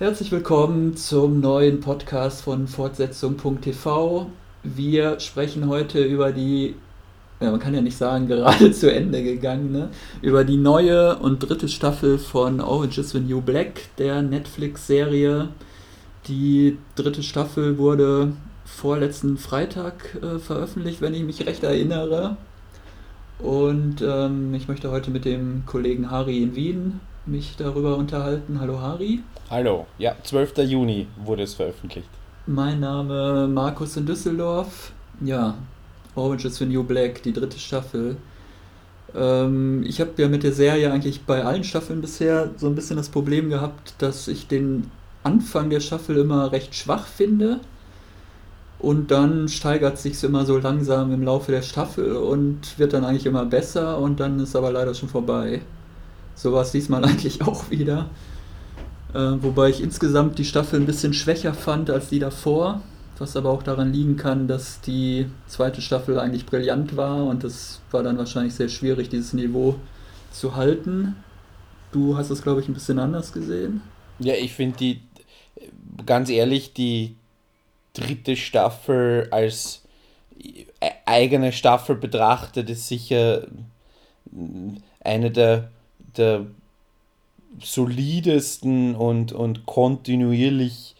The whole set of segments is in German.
Herzlich willkommen zum neuen Podcast von Fortsetzung.tv. Wir sprechen heute über die, ja, man kann ja nicht sagen, gerade zu Ende gegangen, ne? über die neue und dritte Staffel von Orange is the New Black, der Netflix-Serie. Die dritte Staffel wurde vorletzten Freitag äh, veröffentlicht, wenn ich mich recht erinnere. Und ähm, ich möchte heute mit dem Kollegen Hari in Wien mich darüber unterhalten. Hallo Hari. Hallo, ja, 12. Juni wurde es veröffentlicht. Mein Name Markus in Düsseldorf. Ja, Orange is the New Black, die dritte Staffel. Ähm, ich habe ja mit der Serie eigentlich bei allen Staffeln bisher so ein bisschen das Problem gehabt, dass ich den Anfang der Staffel immer recht schwach finde. Und dann steigert sich immer so langsam im Laufe der Staffel und wird dann eigentlich immer besser und dann ist aber leider schon vorbei. So war es diesmal eigentlich auch wieder. Äh, wobei ich insgesamt die Staffel ein bisschen schwächer fand als die davor, was aber auch daran liegen kann, dass die zweite Staffel eigentlich brillant war und es war dann wahrscheinlich sehr schwierig, dieses Niveau zu halten. Du hast es, glaube ich, ein bisschen anders gesehen. Ja, ich finde die, ganz ehrlich, die dritte Staffel als eigene Staffel betrachtet, ist sicher eine der, der solidesten und, und kontinuierlich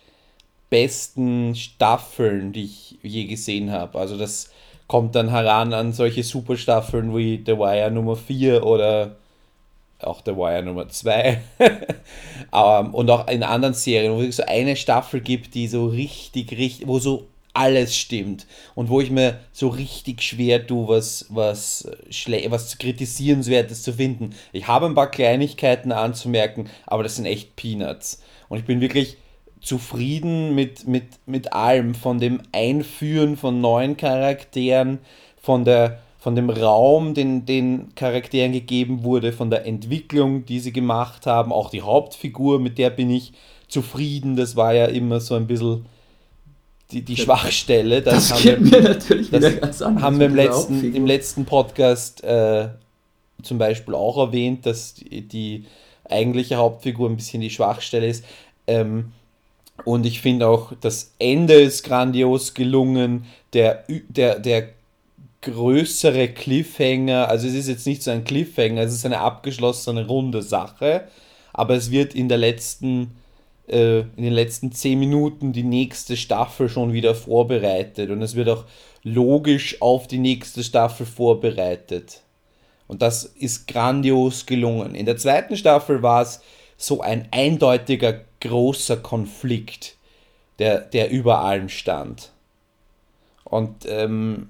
besten Staffeln, die ich je gesehen habe. Also das kommt dann heran an solche Superstaffeln wie The Wire Nummer 4 oder auch The Wire Nummer 2. um, und auch in anderen Serien, wo es so eine Staffel gibt, die so richtig, richtig, wo so alles stimmt und wo ich mir so richtig schwer tue, was, was, was kritisierenswertes zu finden. Ich habe ein paar Kleinigkeiten anzumerken, aber das sind echt Peanuts. Und ich bin wirklich zufrieden mit, mit, mit allem, von dem Einführen von neuen Charakteren, von, der, von dem Raum, den den Charakteren gegeben wurde, von der Entwicklung, die sie gemacht haben, auch die Hauptfigur, mit der bin ich zufrieden. Das war ja immer so ein bisschen die, die Schwachstelle. Das, das geht wir, natürlich wieder ganz anders. Haben wir im letzten, im letzten Podcast äh, zum Beispiel auch erwähnt, dass die, die, eigentliche Hauptfigur ein bisschen die Schwachstelle ist. Ähm, und ich finde auch, das Ende ist grandios gelungen. Der, der, der größere Cliffhanger, also es ist jetzt nicht so ein Cliffhanger, es ist eine abgeschlossene runde Sache, aber es wird in der letzten äh, in den letzten zehn Minuten die nächste Staffel schon wieder vorbereitet und es wird auch logisch auf die nächste Staffel vorbereitet. Und das ist grandios gelungen. In der zweiten Staffel war es so ein eindeutiger großer Konflikt, der, der über allem stand. Und ähm,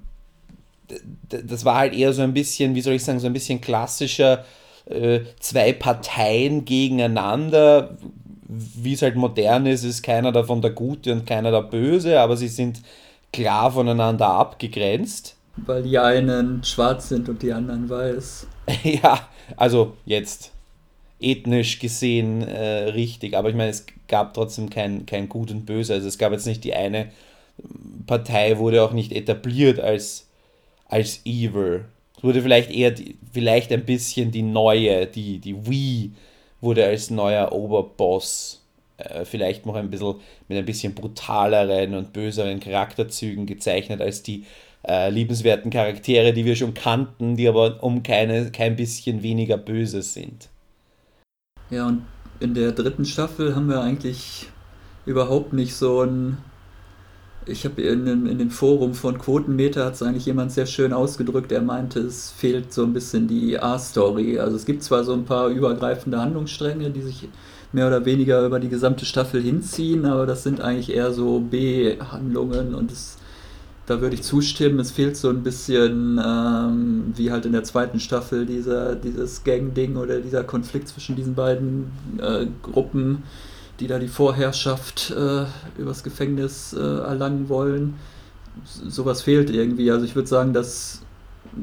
das war halt eher so ein bisschen, wie soll ich sagen, so ein bisschen klassischer äh, zwei Parteien gegeneinander, wie es halt modern ist, ist keiner davon der Gute und keiner der Böse, aber sie sind klar voneinander abgegrenzt. Weil die einen schwarz sind und die anderen weiß. ja, also jetzt ethnisch gesehen äh, richtig, aber ich meine, es gab trotzdem kein, kein Gut und Böse. Also es gab jetzt nicht die eine Partei, wurde auch nicht etabliert als, als evil. Es wurde vielleicht eher, die, vielleicht ein bisschen die neue, die, die Wii wurde als neuer Oberboss äh, vielleicht noch ein bisschen mit ein bisschen brutaleren und böseren Charakterzügen gezeichnet als die äh, liebenswerten Charaktere, die wir schon kannten, die aber um keine, kein bisschen weniger böse sind. Ja, und in der dritten Staffel haben wir eigentlich überhaupt nicht so ein ich habe in, in dem Forum von Quotenmeter hat es eigentlich jemand sehr schön ausgedrückt. Er meinte, es fehlt so ein bisschen die A-Story. Also es gibt zwar so ein paar übergreifende Handlungsstränge, die sich mehr oder weniger über die gesamte Staffel hinziehen, aber das sind eigentlich eher so B-Handlungen und es, da würde ich zustimmen. Es fehlt so ein bisschen, ähm, wie halt in der zweiten Staffel, dieser, dieses Gang-Ding oder dieser Konflikt zwischen diesen beiden äh, Gruppen die da die Vorherrschaft äh, übers Gefängnis äh, erlangen wollen. Sowas fehlt irgendwie. Also ich würde sagen, dass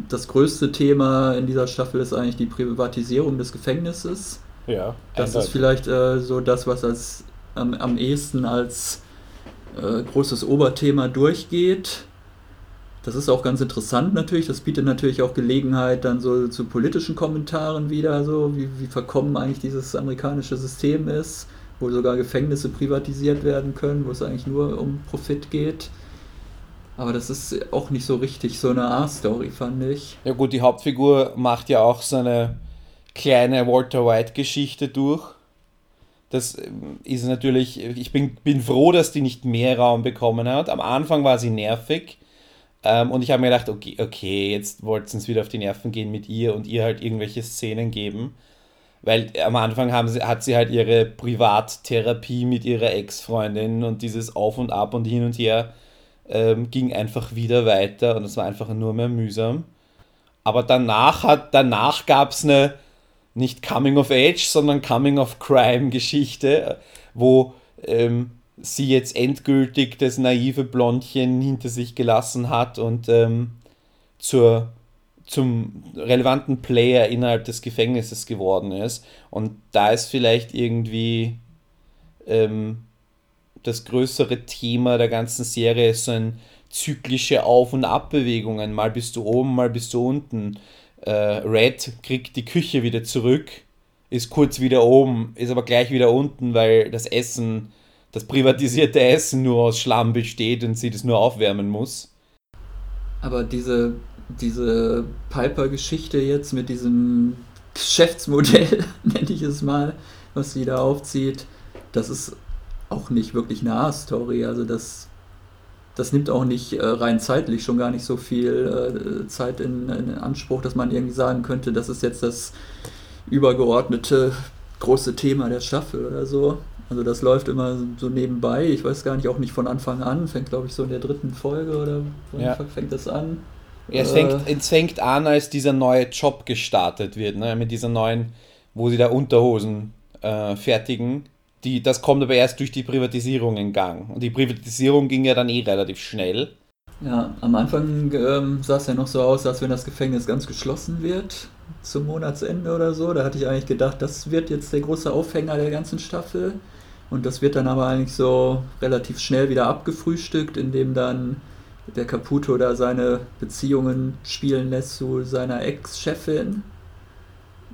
das größte Thema in dieser Staffel ist eigentlich die Privatisierung des Gefängnisses. Ja. Das ist vielleicht äh, so das, was als am, am ehesten als äh, großes Oberthema durchgeht. Das ist auch ganz interessant natürlich. Das bietet natürlich auch Gelegenheit dann so zu politischen Kommentaren wieder, so wie, wie verkommen eigentlich dieses amerikanische System ist wo sogar Gefängnisse privatisiert werden können, wo es eigentlich nur um Profit geht. Aber das ist auch nicht so richtig so eine A-Story, fand ich. Ja gut, die Hauptfigur macht ja auch so eine kleine Walter White-Geschichte durch. Das ähm, ist natürlich, ich bin, bin froh, dass die nicht mehr Raum bekommen hat. Am Anfang war sie nervig. Ähm, und ich habe mir gedacht, okay, okay jetzt wollten sie wieder auf die Nerven gehen mit ihr und ihr halt irgendwelche Szenen geben. Weil am Anfang haben sie, hat sie halt ihre Privattherapie mit ihrer Ex-Freundin und dieses Auf und Ab und hin und her ähm, ging einfach wieder weiter und es war einfach nur mehr mühsam. Aber danach danach gab es eine nicht Coming of Age, sondern Coming of Crime Geschichte, wo ähm, sie jetzt endgültig das naive Blondchen hinter sich gelassen hat und ähm, zur, zum relevanten Player innerhalb des Gefängnisses geworden ist. Und da ist vielleicht irgendwie ähm, das größere Thema der ganzen Serie so ein zyklische Auf- und Abbewegungen. Mal bist du oben, mal bist du unten. Äh, Red kriegt die Küche wieder zurück, ist kurz wieder oben, ist aber gleich wieder unten, weil das Essen, das privatisierte Essen nur aus Schlamm besteht und sie das nur aufwärmen muss. Aber diese, diese Piper-Geschichte jetzt mit diesem Geschäftsmodell, nenne ich es mal, was sie da aufzieht, das ist auch nicht wirklich eine A-Story. Also das, das nimmt auch nicht äh, rein zeitlich schon gar nicht so viel äh, Zeit in, in, Anspruch, dass man irgendwie sagen könnte, das ist jetzt das übergeordnete große Thema der Staffel oder so. Also das läuft immer so nebenbei. Ich weiß gar nicht, auch nicht von Anfang an. Fängt, glaube ich, so in der dritten Folge oder ja. fängt das an? Ja, es, fängt, äh, es fängt an, als dieser neue Job gestartet wird, ne? mit dieser neuen, wo sie da Unterhosen äh, fertigen die, das kommt aber erst durch die Privatisierung in Gang. Und die Privatisierung ging ja dann eh relativ schnell. Ja, am Anfang ähm, sah es ja noch so aus, als wenn das Gefängnis ganz geschlossen wird zum Monatsende oder so. Da hatte ich eigentlich gedacht, das wird jetzt der große Aufhänger der ganzen Staffel. Und das wird dann aber eigentlich so relativ schnell wieder abgefrühstückt, indem dann der Caputo da seine Beziehungen spielen lässt zu seiner Ex-Chefin,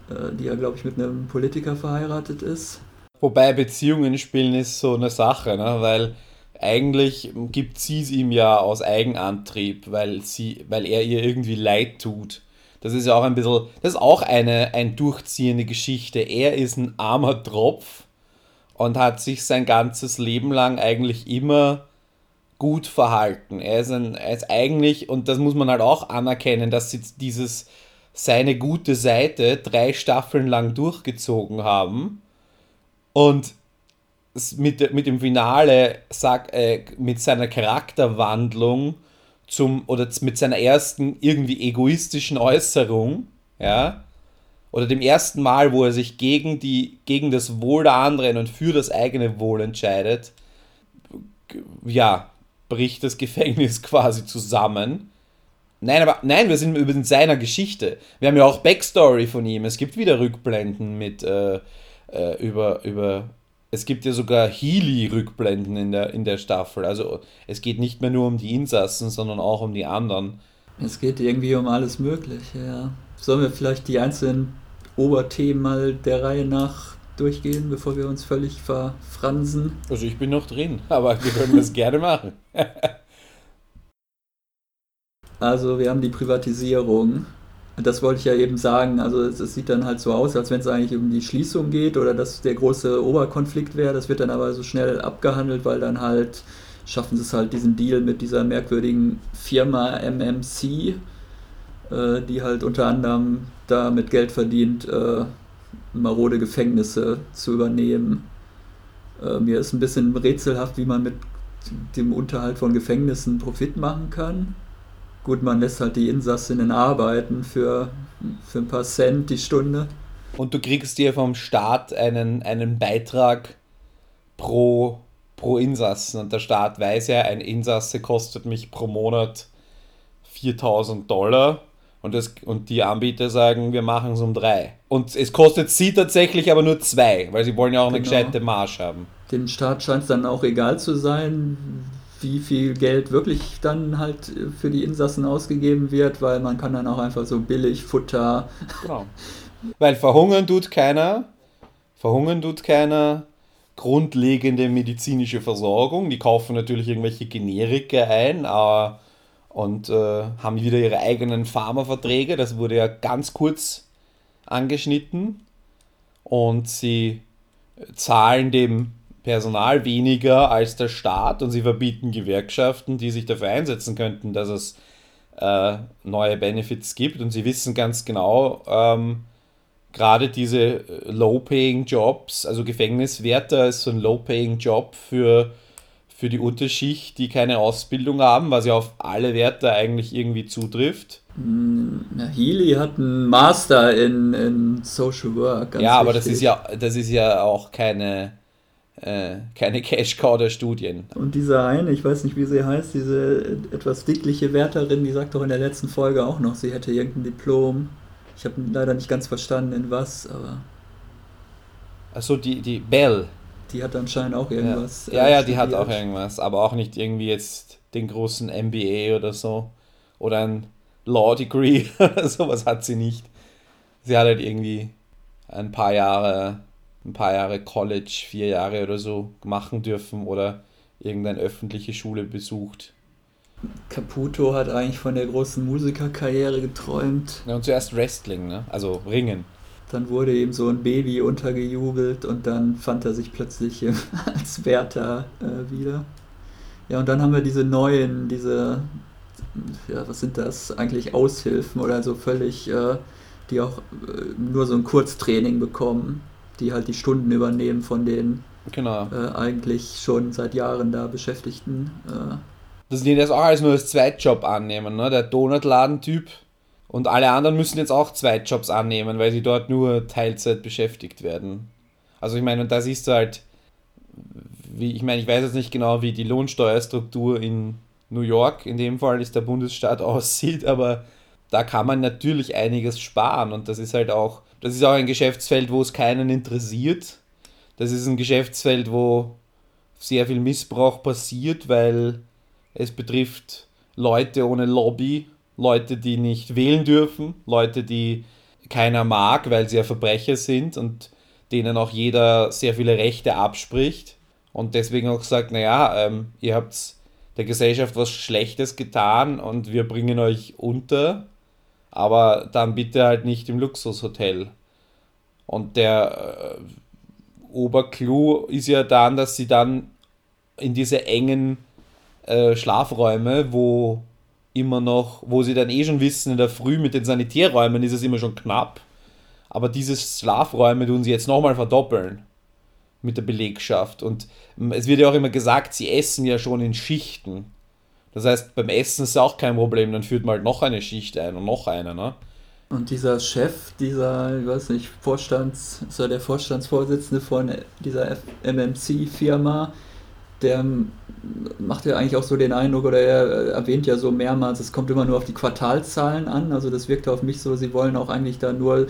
äh, die ja, glaube ich, mit einem Politiker verheiratet ist. Wobei Beziehungen spielen ist so eine Sache, ne? weil eigentlich gibt sie es ihm ja aus Eigenantrieb, weil, sie, weil er ihr irgendwie leid tut. Das ist ja auch ein bisschen, das ist auch eine, eine durchziehende Geschichte. Er ist ein armer Tropf und hat sich sein ganzes Leben lang eigentlich immer gut verhalten. Er ist, ein, er ist eigentlich, und das muss man halt auch anerkennen, dass sie dieses seine gute Seite drei Staffeln lang durchgezogen haben und mit, mit dem Finale, sag, äh, mit seiner Charakterwandlung zum, oder mit seiner ersten irgendwie egoistischen Äußerung, ja, oder dem ersten Mal, wo er sich gegen, die, gegen das Wohl der anderen und für das eigene Wohl entscheidet, ja, bricht das Gefängnis quasi zusammen. Nein, aber nein, wir sind über seiner Geschichte. Wir haben ja auch Backstory von ihm. Es gibt wieder Rückblenden mit äh, äh, über, über. Es gibt ja sogar Healy-Rückblenden in der, in der Staffel. Also es geht nicht mehr nur um die Insassen, sondern auch um die anderen. Es geht irgendwie um alles Mögliche, ja. Sollen wir vielleicht die einzelnen Oberthemen mal der Reihe nach durchgehen, bevor wir uns völlig verfransen? Also ich bin noch drin, aber wir können das gerne machen. also wir haben die Privatisierung das wollte ich ja eben sagen. Also es, sieht dann halt so aus, als wenn es eigentlich um die Schließung geht oder dass der große Oberkonflikt wäre. Das wird dann aber so schnell abgehandelt, weil dann halt schaffen sie es halt diesen Deal mit dieser merkwürdigen Firma MMC, äh, die halt unter anderem da mit Geld verdient, äh, marode Gefängnisse zu übernehmen. Äh, mir ist ein bisschen rätselhaft, wie man mit dem Unterhalt von Gefängnissen Profit machen kann. Gut, man lässt halt die Insassinnen arbeiten für, für ein paar Cent die Stunde. Und du kriegst dir vom Staat einen, einen Beitrag pro, pro Insassen. Und der Staat weiß ja, ein Insasse kostet mich pro Monat 4000 Dollar. Und, das, und die Anbieter sagen, wir machen es um drei. Und es kostet sie tatsächlich aber nur zwei, weil sie wollen ja auch genau. eine gescheite Marsch haben. Dem Staat scheint es dann auch egal zu sein, wie viel Geld wirklich dann halt für die Insassen ausgegeben wird, weil man kann dann auch einfach so billig Futter. Genau. Weil verhungern tut keiner, verhungern tut keiner, grundlegende medizinische Versorgung. Die kaufen natürlich irgendwelche Generika ein äh, und äh, haben wieder ihre eigenen Pharmaverträge. Das wurde ja ganz kurz angeschnitten. Und sie zahlen dem Personal weniger als der Staat und sie verbieten Gewerkschaften, die sich dafür einsetzen könnten, dass es äh, neue Benefits gibt. Und sie wissen ganz genau, ähm, gerade diese äh, Low-Paying Jobs, also Gefängniswärter ist so ein Low-Paying-Job für, für die Unterschicht, die keine Ausbildung haben, was ja auf alle Wärter eigentlich irgendwie zutrifft. Hm, Healy hat einen Master in, in Social Work. ja, aber das ist ja, das ist ja auch keine, äh, keine Cash-Cow der Studien. Und diese eine, ich weiß nicht, wie sie heißt, diese etwas dickliche Wärterin, die sagt doch in der letzten Folge auch noch, sie hätte irgendein Diplom. Ich habe leider nicht ganz verstanden, in was, aber. Achso, die, die Bell. Die hat anscheinend auch irgendwas. Ja, ja, ja die hat auch irgendwas, aber auch nicht irgendwie jetzt den großen MBA oder so. Oder ein Law Degree oder sowas hat sie nicht. Sie hat halt irgendwie ein paar Jahre, ein paar Jahre College, vier Jahre oder so machen dürfen oder irgendeine öffentliche Schule besucht. Caputo hat eigentlich von der großen Musikerkarriere geträumt. Ja, und zuerst Wrestling, ne? Also Ringen. Dann wurde ihm so ein Baby untergejubelt und dann fand er sich plötzlich als Wärter äh, wieder. Ja, und dann haben wir diese neuen, diese, ja, was sind das? Eigentlich Aushilfen oder so völlig, äh, die auch äh, nur so ein Kurztraining bekommen, die halt die Stunden übernehmen von den genau. Äh, eigentlich schon seit Jahren da Beschäftigten. Äh, dass die das auch als nur als Zweitjob annehmen. Ne? Der Donutladentyp und alle anderen müssen jetzt auch Zweitjobs annehmen, weil sie dort nur Teilzeit beschäftigt werden. Also ich meine, und da siehst du halt, wie, ich meine, ich weiß jetzt nicht genau, wie die Lohnsteuerstruktur in New York, in dem Fall ist der Bundesstaat aussieht, aber da kann man natürlich einiges sparen und das ist halt auch, das ist auch ein Geschäftsfeld, wo es keinen interessiert. Das ist ein Geschäftsfeld, wo sehr viel Missbrauch passiert, weil es betrifft Leute ohne Lobby, Leute, die nicht wählen dürfen, Leute, die keiner mag, weil sie ja Verbrecher sind und denen auch jeder sehr viele Rechte abspricht und deswegen auch sagt, naja, ähm, ihr habt der Gesellschaft was Schlechtes getan und wir bringen euch unter, aber dann bitte halt nicht im Luxushotel. Und der äh, Oberclou ist ja dann, dass sie dann in diese engen äh, Schlafräume, wo immer noch, wo sie dann eh schon wissen, in der Früh mit den Sanitärräumen ist es immer schon knapp. Aber diese Schlafräume tun sie jetzt nochmal verdoppeln mit der Belegschaft. Und es wird ja auch immer gesagt, sie essen ja schon in Schichten. Das heißt, beim Essen ist auch kein Problem, dann führt man halt noch eine Schicht ein und noch eine, ne? Und dieser Chef, dieser, ich weiß nicht, Vorstands, er der Vorstandsvorsitzende von dieser MMC-Firma, der macht ja eigentlich auch so den Eindruck, oder er erwähnt ja so mehrmals, es kommt immer nur auf die Quartalzahlen an. Also das wirkt auf mich so, sie wollen auch eigentlich da nur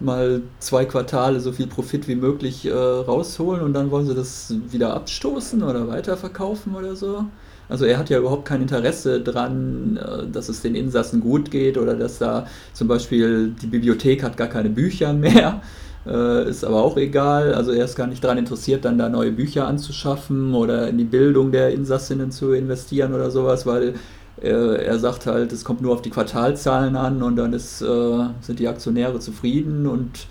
mal zwei Quartale so viel Profit wie möglich äh, rausholen und dann wollen sie das wieder abstoßen oder weiterverkaufen oder so. Also er hat ja überhaupt kein Interesse dran, äh, dass es den Insassen gut geht oder dass da zum Beispiel die Bibliothek hat gar keine Bücher mehr. Äh, ist aber auch egal. Also er ist gar nicht daran interessiert, dann da neue Bücher anzuschaffen oder in die Bildung der Insassinnen zu investieren oder sowas, weil äh, er sagt halt, es kommt nur auf die Quartalzahlen an und dann ist, äh, sind die Aktionäre zufrieden und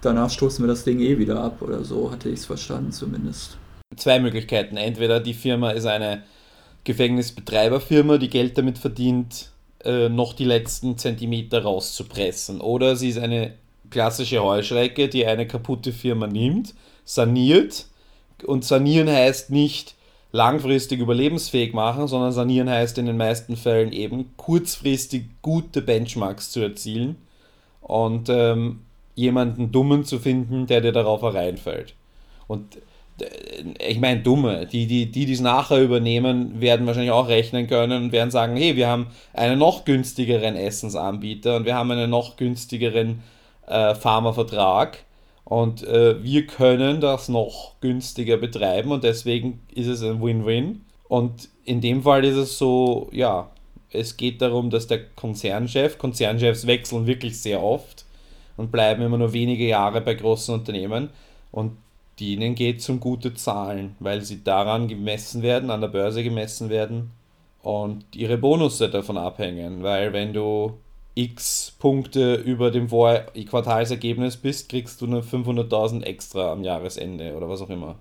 danach stoßen wir das Ding eh wieder ab oder so, hatte ich es verstanden zumindest. Zwei Möglichkeiten. Entweder die Firma ist eine Gefängnisbetreiberfirma, die Geld damit verdient, äh, noch die letzten Zentimeter rauszupressen. Oder sie ist eine klassische Heuschrecke, die eine kaputte Firma nimmt, saniert. Und sanieren heißt nicht langfristig überlebensfähig machen, sondern sanieren heißt in den meisten Fällen eben kurzfristig gute Benchmarks zu erzielen und ähm, jemanden Dummen zu finden, der dir darauf hereinfällt. Und äh, ich meine, Dumme, die, die, die dies nachher übernehmen, werden wahrscheinlich auch rechnen können und werden sagen, hey, wir haben einen noch günstigeren Essensanbieter und wir haben einen noch günstigeren äh, Pharmavertrag und äh, wir können das noch günstiger betreiben und deswegen ist es ein Win-Win. Und in dem Fall ist es so, ja, es geht darum, dass der Konzernchef, Konzernchefs wechseln wirklich sehr oft und bleiben immer nur wenige Jahre bei großen Unternehmen. Und denen geht es um gute Zahlen, weil sie daran gemessen werden, an der Börse gemessen werden und ihre Bonusse davon abhängen, weil wenn du x Punkte über dem Quartalsergebnis bist, kriegst du nur 500.000 extra am Jahresende oder was auch immer.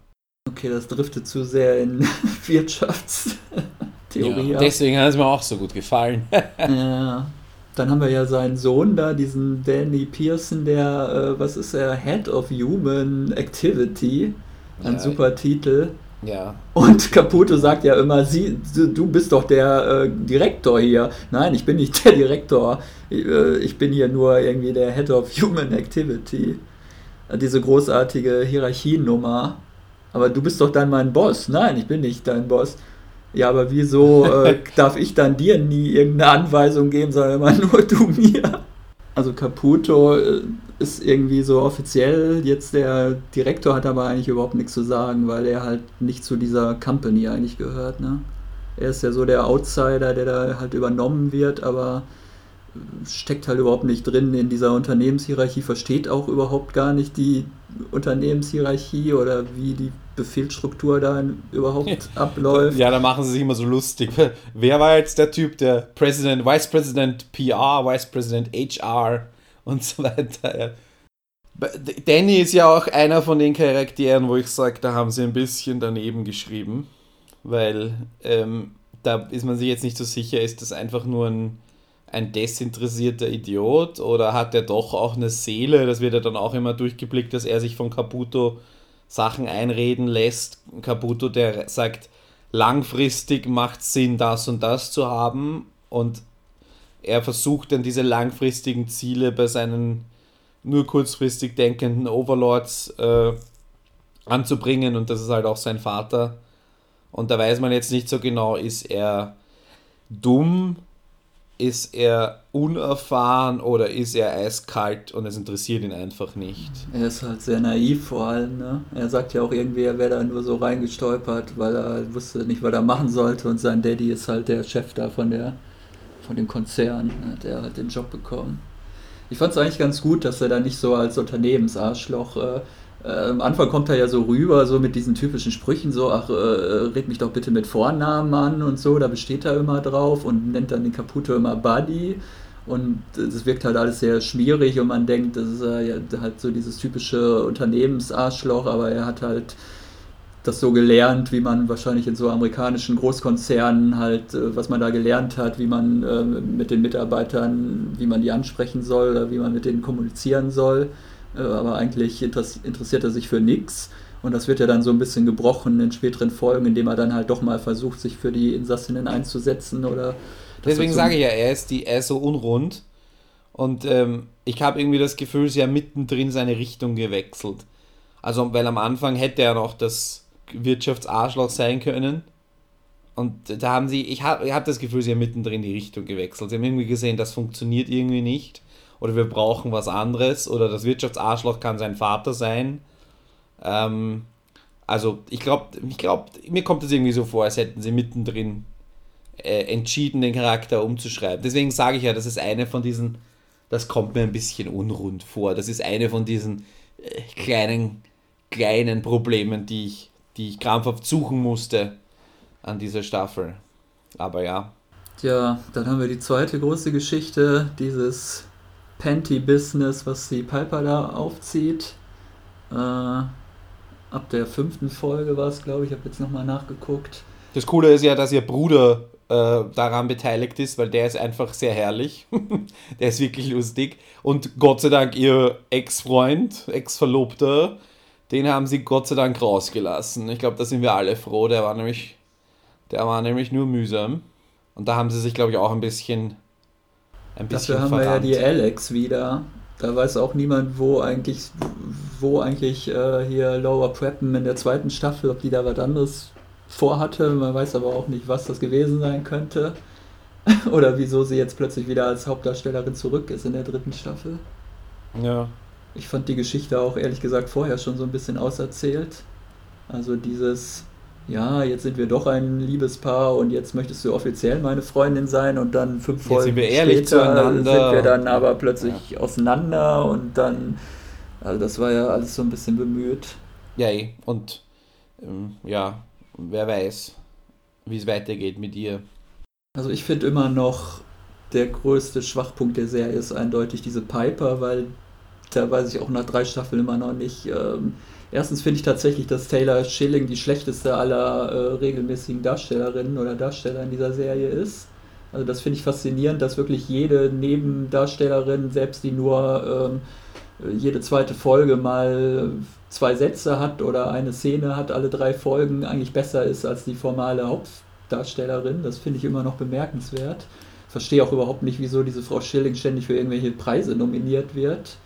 Okay, das driftet zu sehr in Wirtschaftstheorie. Ja, deswegen hat es mir auch so gut gefallen. ja. Dann haben wir ja seinen Sohn da, diesen Danny Pearson, der, äh, was ist er, Head of Human Activity. Ein ja, super Titel. Ja. Und Caputo sagt ja immer, sie, du bist doch der äh, Direktor hier. Nein, ich bin nicht der Direktor. Ich, äh, ich, bin hier nur irgendwie der Head of Human Activity. Diese großartige Hierarchienummer. Aber du bist doch dann mein Boss. Nein, ich bin nicht dein Boss. Ja, aber wieso äh, darf ich dann dir nie irgendeine Anweisung geben, sondern immer nur du mir? Also Caputo äh, ist irgendwie so offiziell jetzt der Direktor, hat aber eigentlich überhaupt nichts zu sagen, weil er halt nicht zu dieser Company eigentlich gehört. Ne? Er ist ja so der Outsider, der da halt übernommen wird, aber steckt halt überhaupt nicht drin in dieser Unternehmenshierarchie, versteht auch überhaupt gar nicht die Unternehmenshierarchie oder wie die Befehlsstruktur da überhaupt abläuft. Ja, da machen sie sich immer so lustig. Wer war jetzt der Typ, der President, Vice President PR, Vice President HR und so weiter? Danny ist ja auch einer von den Charakteren, wo ich sage, da haben sie ein bisschen daneben geschrieben, weil ähm, da ist man sich jetzt nicht so sicher, ist das einfach nur ein ein desinteressierter Idiot oder hat er doch auch eine Seele? Das wird ja dann auch immer durchgeblickt, dass er sich von Caputo Sachen einreden lässt. Caputo, der sagt, langfristig macht Sinn, das und das zu haben und er versucht dann diese langfristigen Ziele bei seinen nur kurzfristig denkenden Overlords äh, anzubringen und das ist halt auch sein Vater. Und da weiß man jetzt nicht so genau, ist er dumm ist er unerfahren oder ist er eiskalt und es interessiert ihn einfach nicht? Er ist halt sehr naiv vor allem. Ne? Er sagt ja auch irgendwie, er wäre da nur so reingestolpert, weil er wusste nicht, was er machen sollte und sein Daddy ist halt der Chef da von, der, von dem Konzern. Hat er halt den Job bekommen. Ich fand es eigentlich ganz gut, dass er da nicht so als Unternehmensarschloch äh, äh, am Anfang kommt er ja so rüber, so mit diesen typischen Sprüchen, so, ach, äh, red mich doch bitte mit Vornamen an und so, da besteht er immer drauf und nennt dann den Caputo immer Buddy. Und das wirkt halt alles sehr schwierig und man denkt, das ist äh, halt so dieses typische Unternehmensarschloch, aber er hat halt das so gelernt, wie man wahrscheinlich in so amerikanischen Großkonzernen halt, äh, was man da gelernt hat, wie man äh, mit den Mitarbeitern, wie man die ansprechen soll oder wie man mit denen kommunizieren soll. Äh, aber eigentlich interessiert er sich für nichts. Und das wird ja dann so ein bisschen gebrochen in späteren Folgen, indem er dann halt doch mal versucht, sich für die Insassinnen einzusetzen oder. Deswegen so sage ich ja, er ist, die, er ist so unrund. Und ähm, ich habe irgendwie das Gefühl, sie haben mittendrin seine Richtung gewechselt. Also, weil am Anfang hätte er noch das Wirtschaftsarschloch sein können. Und da haben sie, ich habe ich hab das Gefühl, sie haben mittendrin die Richtung gewechselt. Sie haben irgendwie gesehen, das funktioniert irgendwie nicht oder wir brauchen was anderes oder das Wirtschaftsarschloch kann sein Vater sein. Ähm, also ich glaube, ich glaub, mir kommt es irgendwie so vor, als hätten sie mittendrin äh, entschieden, den Charakter umzuschreiben. Deswegen sage ich ja, das ist eine von diesen, das kommt mir ein bisschen unrund vor. Das ist eine von diesen äh, kleinen, kleinen Problemen, die ich, die ich krampfhaft suchen musste an dieser Staffel. Aber ja. Ja, dann haben wir die zweite große Geschichte, dieses Panty-Business, was die Piper da aufzieht. Äh, ab der fünften Folge war es, glaube ich. Ich habe jetzt nochmal nachgeguckt. Das Coole ist ja, dass ihr Bruder äh, daran beteiligt ist, weil der ist einfach sehr herrlich. der ist wirklich lustig. Und Gott sei Dank ihr Ex-Freund, Ex-Verlobter, den haben sie Gott sei Dank rausgelassen. Ich glaube, da sind wir alle froh. Der war nämlich, der war nämlich nur mühsam. Und da haben sie sich, glaube ich, auch ein bisschen ein bisschen Dafür haben verrannt. wir ja die Alex wieder. Da weiß auch niemand, wo eigentlich, wo eigentlich äh, hier Laura Preppen in der zweiten Staffel, ob die da was anderes vorhatte. Man weiß aber auch nicht, was das gewesen sein könnte. Oder wieso sie jetzt plötzlich wieder als Hauptdarstellerin zurück ist in der dritten Staffel. Ja. Ich fand die Geschichte auch ehrlich gesagt vorher schon so ein bisschen auserzählt. Also dieses, ja, jetzt sind wir doch ein Liebespaar und jetzt möchtest du offiziell meine Freundin sein und dann fünf Folgen sind wir ehrlich später zueinander. sind wir dann aber plötzlich ja. auseinander und dann, also das war ja alles so ein bisschen bemüht. Ja, eh. Und ähm, ja, wer weiß, wie es weitergeht mit ihr. Also ich finde immer noch, der größte Schwachpunkt der Serie ist eindeutig diese Piper, weil da weiß ich auch nach drei Staffeln immer noch nicht. Ähm, erstens finde ich tatsächlich, dass Taylor Schilling die schlechteste aller äh, regelmäßigen Darstellerinnen oder Darsteller in dieser Serie ist. Also das finde ich faszinierend, dass wirklich jede Nebendarstellerin, selbst die nur ähm, jede zweite Folge mal zwei Sätze hat oder eine Szene hat, alle drei Folgen, eigentlich besser ist als die formale Hauptdarstellerin. Das finde ich immer noch bemerkenswert. Verstehe auch überhaupt nicht, wieso diese Frau Schilling ständig für irgendwelche Preise nominiert wird.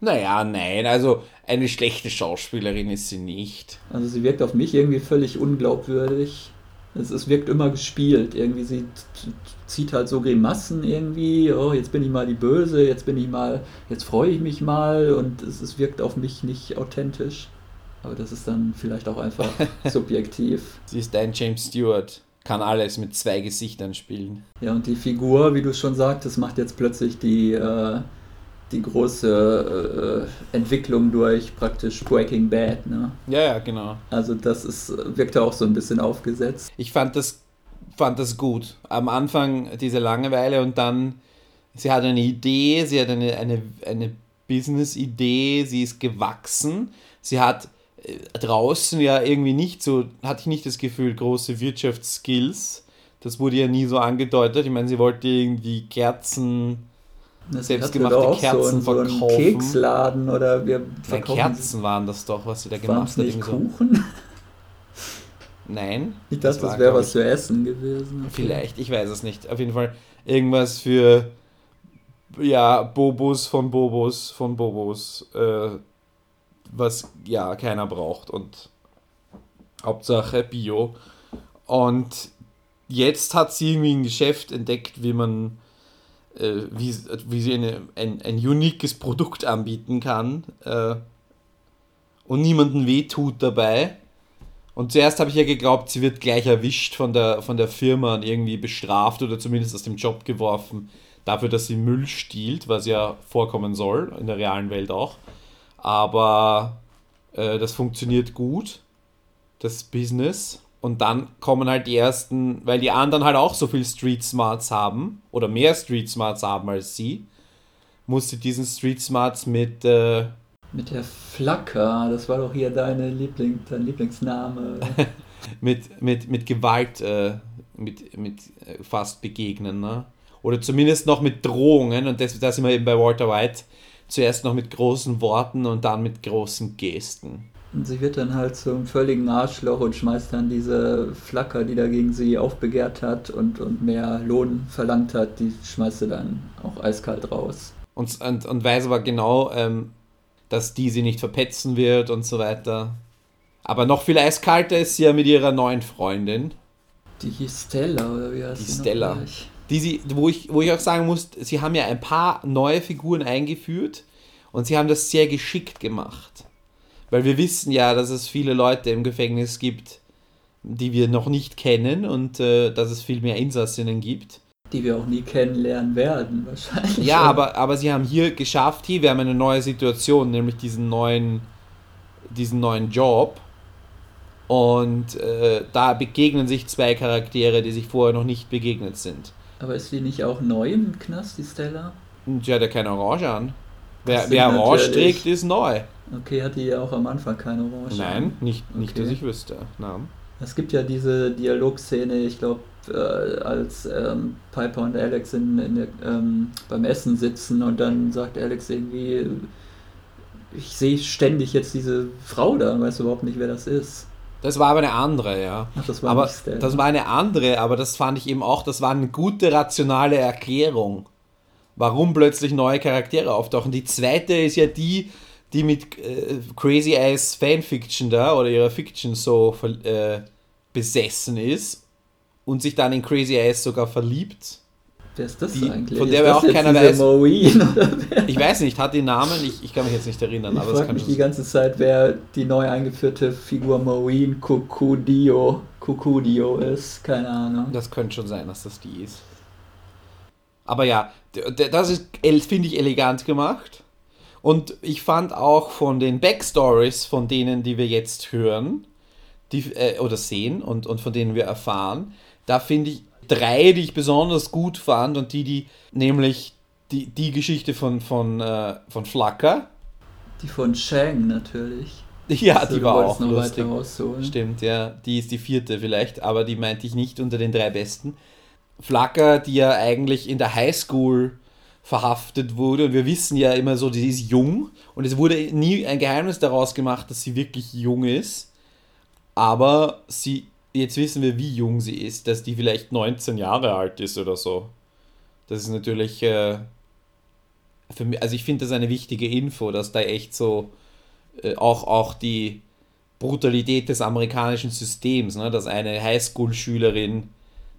Naja, nein, also eine schlechte Schauspielerin ist sie nicht. Also sie wirkt auf mich irgendwie völlig unglaubwürdig. Es, es wirkt immer gespielt. Irgendwie sie zieht halt so Grimassen irgendwie. Oh, jetzt bin ich mal die Böse, jetzt bin ich mal, jetzt freue ich mich mal und es, es wirkt auf mich nicht authentisch. Aber das ist dann vielleicht auch einfach subjektiv. Sie ist dein James Stewart. Kann alles mit zwei Gesichtern spielen. Ja, und die Figur, wie du schon sagtest, macht jetzt plötzlich die, äh, die große äh, Entwicklung durch praktisch Breaking Bad. Ne? Ja, ja, genau. Also das ist, wirkte auch so ein bisschen aufgesetzt. Ich fand das, fand das gut. Am Anfang diese Langeweile und dann, sie hat eine Idee, sie hat eine, eine, eine Business-Idee, sie ist gewachsen, sie hat äh, draußen ja irgendwie nicht so, hatte ich nicht das Gefühl, große Wirtschaftsskills. Das wurde ja nie so angedeutet. Ich meine, sie wollte irgendwie Kerzen, Das selbstgemachte Kerzen so, so verkaufen. einen Keksladen oder wir Nein, verkaufen Kerzen waren das doch, was sie da gemacht hat. nicht so. Kuchen? Nein. Ich dachte, war, das wäre was zu essen gewesen. Okay. Vielleicht, ich weiß es nicht. Auf jeden Fall irgendwas für ja, Bobos von Bobos von Bobos, äh, was ja keiner braucht und Hauptsache Bio. Und jetzt hat sie irgendwie ein Geschäft entdeckt, wie man äh, wie, wie sie eine, ein, ein uniques Produkt anbieten kann äh, und niemanden wehtut dabei. Und zuerst habe ich ja geglaubt, sie wird gleich erwischt von der, von der Firma und irgendwie bestraft oder zumindest aus dem Job geworfen, dafür, dass sie Müll stiehlt, was ja vorkommen soll, in der realen Welt auch. Aber äh, das funktioniert gut, das Business. Und dann kommen halt die ersten, weil die anderen halt auch so viel Street Smarts haben oder mehr Street Smarts haben als sie, muss sie diesen Street Smarts mit äh, Mit der Flacker, das war doch hier deine Liebling, dein Lieblingsname. mit, mit, mit Gewalt äh, mit, mit äh, fast begegnen. Ne? Oder zumindest noch mit Drohungen. Und das, da sind wir eben bei Walter White. Zuerst noch mit großen Worten und dann mit großen Gesten. Und sie wird dann halt zum völligen Arschloch und schmeißt dann diese Flacker, die dagegen sie aufbegehrt hat und, und mehr Lohn verlangt hat, die schmeißt sie dann auch eiskalt raus. Und, und, und weiß aber genau, ähm, dass die sie nicht verpetzen wird und so weiter. Aber noch viel eiskalter ist sie ja mit ihrer neuen Freundin. Die Stella, oder wie heißt Die sie noch Stella. die sie, wo ich, wo ich auch sagen muss, sie haben ja ein paar neue Figuren eingeführt und sie haben das sehr geschickt gemacht. Weil wir wissen ja, dass es viele Leute im Gefängnis gibt, die wir noch nicht kennen und äh, dass es viel mehr Insassinnen gibt. Die wir auch nie kennenlernen werden, wahrscheinlich. Ja, aber, aber sie haben hier geschafft, hier, wir haben eine neue Situation, nämlich diesen neuen, diesen neuen Job. Und äh, da begegnen sich zwei Charaktere, die sich vorher noch nicht begegnet sind. Aber ist die nicht auch neu im Knast, die Stella? Und sie hat ja keine Orange an. Wer, wer Orange trägt, ist neu. Okay, hat die ja auch am Anfang keine Orange. Nein, nicht, nicht Okay. dass ich wüsste. Nein. Es gibt ja diese Dialogszene, ich glaube, äh, als ähm, Piper und Alex in, in der, ähm, beim Essen sitzen und dann sagt Alex irgendwie, ich sehe ständig jetzt diese Frau da und weiß überhaupt nicht, wer das ist. Das war aber eine andere, ja. Ach, das war Aber Stella. das war eine andere, aber das fand ich eben auch, das war eine gute rationale Erklärung, warum plötzlich neue Charaktere auftauchen. Die zweite ist ja die, die mit äh, Crazy Eyes Fanfiction da oder ihrer Fiction so äh, besessen ist und sich dann in Crazy Eyes sogar verliebt. wer ist das die- eigentlich? von der wir auch keiner weiß. Ich weiß nicht, hat den Namen, ich, ich kann mich jetzt nicht erinnern, Ich aber das frage kann mich die ganze Zeit, wer die neu eingeführte Figur Maureen Kukudio, Kukudio ist. Keine Ahnung. Das könnte schon sein, dass das die ist. Aber ja, das ist, finde ich, elegant gemacht. Und ich fand auch von den Backstories, von denen, die wir jetzt hören, die, äh, oder sehen und, und von denen wir erfahren, da finde ich drei, die ich besonders gut fand und die, die nämlich die, die Geschichte von, von, äh, von Flacker. Die von Shang natürlich. Ja, also, die war auch lustig. Stimmt, ja. Die ist die vierte vielleicht, aber die meinte ich nicht unter den drei besten. Flacker, die ja eigentlich in der Highschool verhaftet wurde. Und wir wissen ja immer so, die ist jung. Und es wurde nie ein Geheimnis daraus gemacht, dass sie wirklich jung ist. Aber sie, jetzt wissen wir, wie jung sie ist, dass die vielleicht 19 Jahre alt ist oder so. Das ist natürlich, äh, für mich, also ich finde das eine wichtige Info, dass da echt so äh, auch, auch die Brutalität des amerikanischen Systems, ne, dass eine Highschool-Schülerin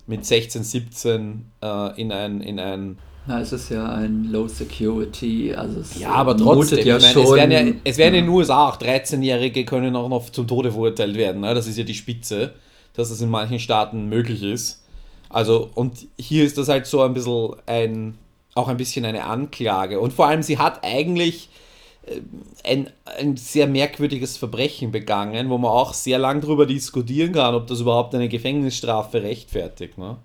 mit 16, 17 äh, in ein, in ein na, es ist ja ein Low Security, also es Ja, aber trotzdem, ja meine, es werden, ja, es werden ja. in den USA auch 13-Jährige können auch noch zum Tode verurteilt werden. Ne? Das ist ja die Spitze, dass das in manchen Staaten möglich ist. Also, und hier ist das halt so ein bisschen ein, auch ein bisschen eine Anklage. Und vor allem, sie hat eigentlich ein, ein sehr merkwürdiges Verbrechen begangen, wo man auch sehr lang darüber diskutieren kann, ob das überhaupt eine Gefängnisstrafe rechtfertigt. Ne?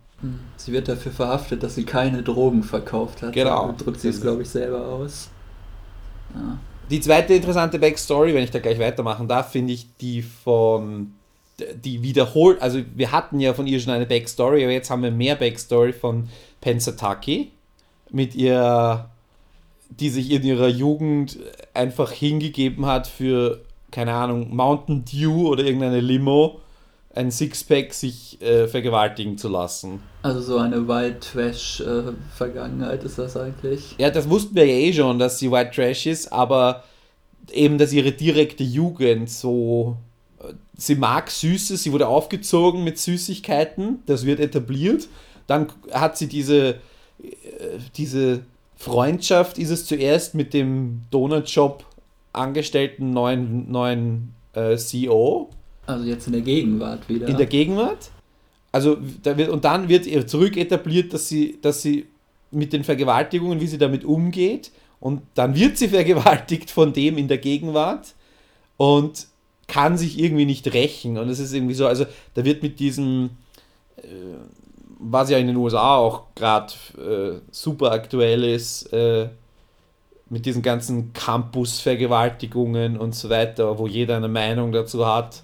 Sie wird dafür verhaftet, dass sie keine Drogen verkauft hat. Genau. Da drückt sie es, glaube ich, selber aus. Ja. Die zweite interessante Backstory, wenn ich da gleich weitermachen darf, finde ich die von. Die wiederholt, also wir hatten ja von ihr schon eine Backstory, aber jetzt haben wir mehr Backstory von Pensataki mit ihr, die sich in ihrer Jugend einfach hingegeben hat für, keine Ahnung, Mountain Dew oder irgendeine Limo ein Sixpack sich äh, vergewaltigen zu lassen. Also so eine White Trash-Vergangenheit äh, ist das eigentlich. Ja, das wussten wir ja eh schon, dass sie White Trash ist, aber eben, dass ihre direkte Jugend so. Äh, sie mag Süßes, sie wurde aufgezogen mit Süßigkeiten, das wird etabliert. Dann hat sie diese, äh, diese Freundschaft, ist es zuerst mit dem Donutshop angestellten neuen, neuen äh, CEO also jetzt in der Gegenwart wieder. In der Gegenwart? Also, da wird, und dann wird ihr zurück etabliert, dass sie, dass sie mit den Vergewaltigungen, wie sie damit umgeht, und dann wird sie vergewaltigt von dem in der Gegenwart und kann sich irgendwie nicht rächen. Und es ist irgendwie so, also da wird mit diesem, äh, was ja in den USA auch gerade äh, super aktuell ist, äh, mit diesen ganzen Campus-Vergewaltigungen und so weiter, wo jeder eine Meinung dazu hat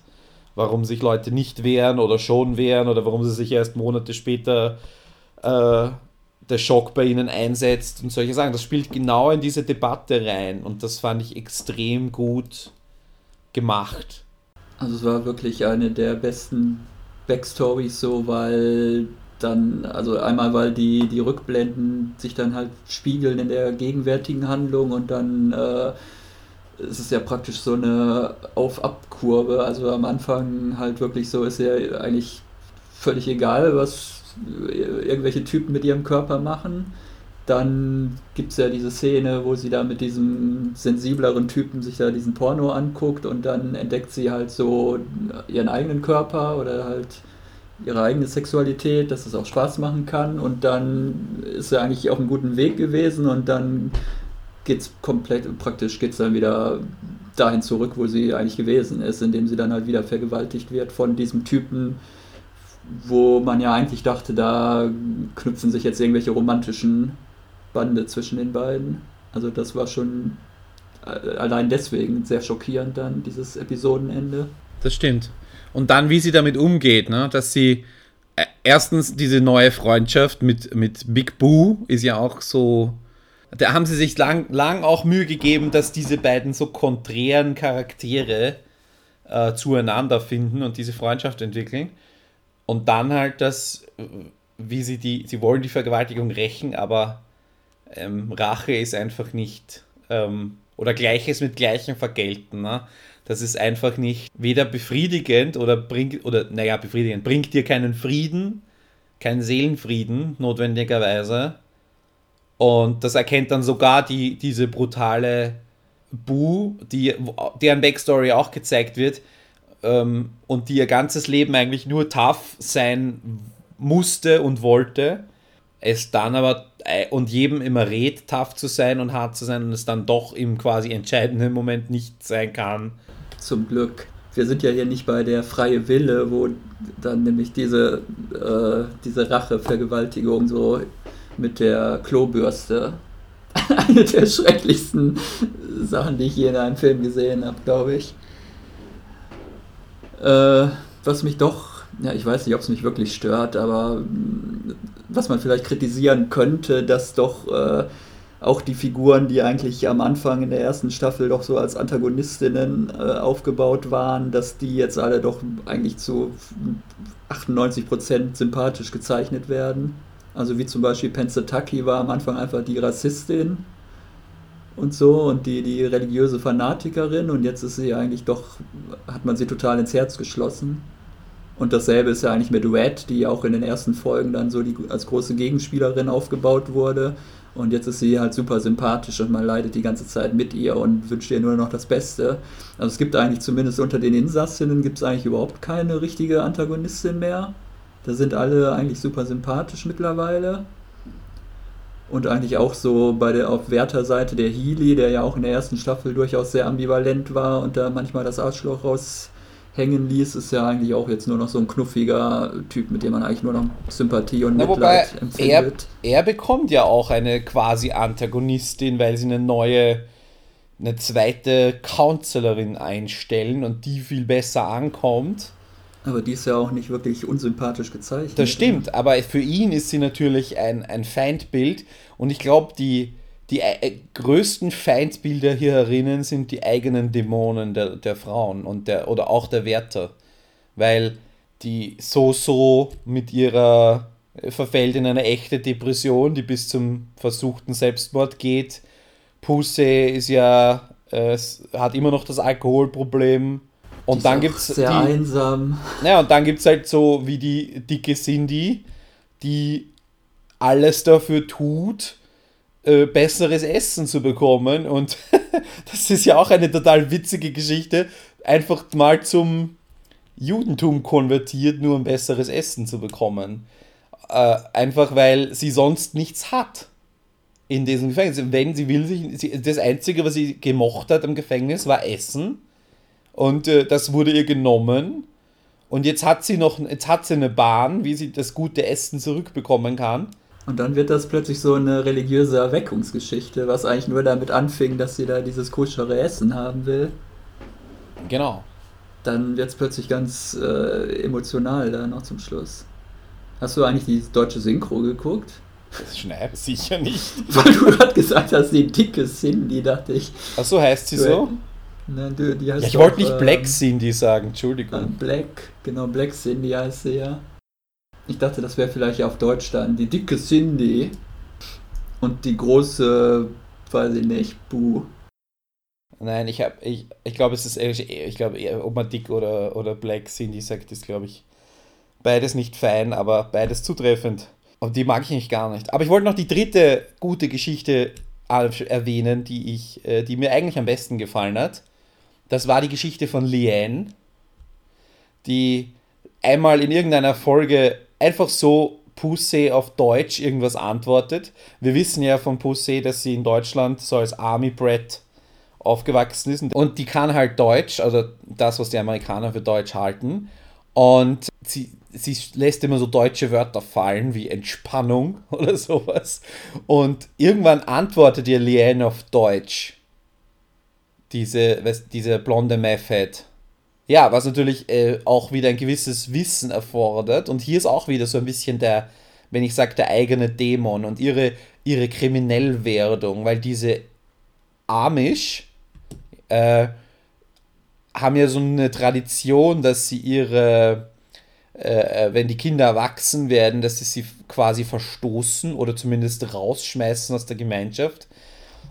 warum sich Leute nicht wehren oder schon wehren oder warum sie sich erst Monate später äh, der Schock bei ihnen einsetzt und solche Sachen. Das spielt genau in diese Debatte rein und das fand ich extrem gut gemacht. Also es war wirklich eine der besten Backstories so, weil dann, also einmal, weil die, die Rückblenden sich dann halt spiegeln in der gegenwärtigen Handlung und dann äh, es ja praktisch so eine Auf-Ab-Kurve. Also am Anfang halt wirklich so ist ja eigentlich völlig egal, was irgendwelche Typen mit ihrem Körper machen. Dann gibt es ja diese Szene, wo sie da mit diesem sensibleren Typen sich da diesen Porno anguckt und dann entdeckt sie halt so ihren eigenen Körper oder halt ihre eigene Sexualität, dass es auch Spaß machen kann und dann ist sie eigentlich auf einem guten Weg gewesen und dann geht es komplett, praktisch geht es dann wieder dahin zurück, wo sie eigentlich gewesen ist, indem sie dann halt wieder vergewaltigt wird von diesem Typen, wo man ja eigentlich dachte, da knüpfen sich jetzt irgendwelche romantischen Bande zwischen den beiden. Also das war schon äh, allein deswegen sehr schockierend dann, dieses Episodenende. Das stimmt. Und dann, wie sie damit umgeht, ne? dass sie äh, erstens diese neue Freundschaft mit, mit Big Boo ist ja auch so da haben sie sich lang, lang auch Mühe gegeben, dass diese beiden so konträren Charaktere äh, zueinander finden und diese Freundschaft entwickeln. Und dann halt das, wie sie die, sie wollen die Vergewaltigung rächen, aber ähm, Rache ist einfach nicht, ähm, oder Gleiches mit Gleichem vergelten. Ne? Das ist einfach nicht weder befriedigend oder bringt, oder naja, befriedigend, bringt dir keinen Frieden, keinen Seelenfrieden notwendigerweise und das erkennt dann sogar die, diese brutale Boo, die, deren Backstory auch gezeigt wird ähm, und die ihr ganzes Leben eigentlich nur tough sein musste und wollte. Es dann aber äh, und jedem immer rät, tough zu sein und hart zu sein und es dann doch im quasi entscheidenden Moment nicht sein kann. Zum Glück. Wir sind ja hier nicht bei der freie Wille, wo dann nämlich diese, äh, diese Rache-Vergewaltigung so mit der Klobürste eine der schrecklichsten Sachen, die ich je in einem Film gesehen habe, glaube ich. Äh, was mich doch, ja, ich weiß nicht, ob es mich wirklich stört, aber mm, was man vielleicht kritisieren könnte, dass doch äh, auch die Figuren, die eigentlich am Anfang in der ersten Staffel doch so als Antagonistinnen äh, aufgebaut waren, dass die jetzt alle doch eigentlich zu 98% sympathisch gezeichnet werden. Also wie zum Beispiel Pensataki war am Anfang einfach die Rassistin und so und die, die religiöse Fanatikerin und jetzt ist sie eigentlich doch, hat man sie total ins Herz geschlossen. Und dasselbe ist ja eigentlich mit Red, die auch in den ersten Folgen dann so die, als große Gegenspielerin aufgebaut wurde. Und jetzt ist sie halt super sympathisch und man leidet die ganze Zeit mit ihr und wünscht ihr nur noch das Beste. Also es gibt eigentlich zumindest unter den Insassinnen gibt es eigentlich überhaupt keine richtige Antagonistin mehr. Da sind alle eigentlich super sympathisch mittlerweile. Und eigentlich auch so bei der auf Wärterseite der Healy, der ja auch in der ersten Staffel durchaus sehr ambivalent war und da manchmal das Arschloch raushängen ließ, ist ja eigentlich auch jetzt nur noch so ein knuffiger Typ, mit dem man eigentlich nur noch Sympathie und Mitleid wobei empfindet. Er, er bekommt ja auch eine quasi Antagonistin, weil sie eine neue, eine zweite Counselorin einstellen und die viel besser ankommt. Aber die ist ja auch nicht wirklich unsympathisch gezeichnet. Das stimmt, aber für ihn ist sie natürlich ein, ein Feindbild und ich glaube, die, die äh, größten Feindbilder hier herinnen sind die eigenen Dämonen der, der Frauen und der, oder auch der Wärter. Weil die so-so mit ihrer äh, verfällt in eine echte Depression, die bis zum versuchten Selbstmord geht. Pusse ist ja, äh, hat immer noch das Alkoholproblem und dann gibt es. Sehr die, einsam. Ja, und dann gibt es halt so wie die dicke Cindy, die alles dafür tut, äh, besseres Essen zu bekommen. Und das ist ja auch eine total witzige Geschichte. Einfach mal zum Judentum konvertiert, nur um besseres Essen zu bekommen. Äh, einfach weil sie sonst nichts hat in diesem Gefängnis. Wenn sie will, sich, das Einzige, was sie gemocht hat am Gefängnis, war Essen. Und äh, das wurde ihr genommen. Und jetzt hat sie noch, jetzt hat sie eine Bahn, wie sie das gute Essen zurückbekommen kann. Und dann wird das plötzlich so eine religiöse Erweckungsgeschichte, was eigentlich nur damit anfing, dass sie da dieses koschere Essen haben will. Genau. Dann wird es plötzlich ganz äh, emotional da noch zum Schluss. Hast du eigentlich die deutsche Synchro geguckt? Das sicher nicht. Weil du gerade gesagt hast, die dicke Cindy, dachte ich. Ach so, heißt sie so? Nein, du, die heißt ja, ich wollte nicht ähm, Black Cindy sagen, Entschuldigung. Äh, Black, genau, Black Cindy heißt sie ja. Ich dachte, das wäre vielleicht auf Deutsch dann die dicke Cindy und die große, weiß ich nicht, Bu. Nein, ich habe, ich, ich glaube, es ist ich glaube, ob man dick oder, oder Black Cindy sagt, ist, glaube ich, beides nicht fein, aber beides zutreffend. Und die mag ich nicht gar nicht. Aber ich wollte noch die dritte gute Geschichte erwähnen, die ich, äh, die mir eigentlich am besten gefallen hat. Das war die Geschichte von Liane, die einmal in irgendeiner Folge einfach so Pussy auf Deutsch irgendwas antwortet. Wir wissen ja von Pussy, dass sie in Deutschland so als Army Brat aufgewachsen ist und die kann halt Deutsch, also das, was die Amerikaner für Deutsch halten. Und sie, sie lässt immer so deutsche Wörter fallen wie Entspannung oder sowas. Und irgendwann antwortet ihr Liane auf Deutsch diese, diese blonde Method. Ja, was natürlich äh, auch wieder ein gewisses Wissen erfordert. Und hier ist auch wieder so ein bisschen der, wenn ich sage, der eigene Dämon und ihre, ihre Kriminellwerdung, weil diese Amish äh, haben ja so eine Tradition, dass sie ihre, äh, äh wenn die Kinder erwachsen werden, dass sie sie quasi verstoßen oder zumindest rausschmeißen aus der Gemeinschaft.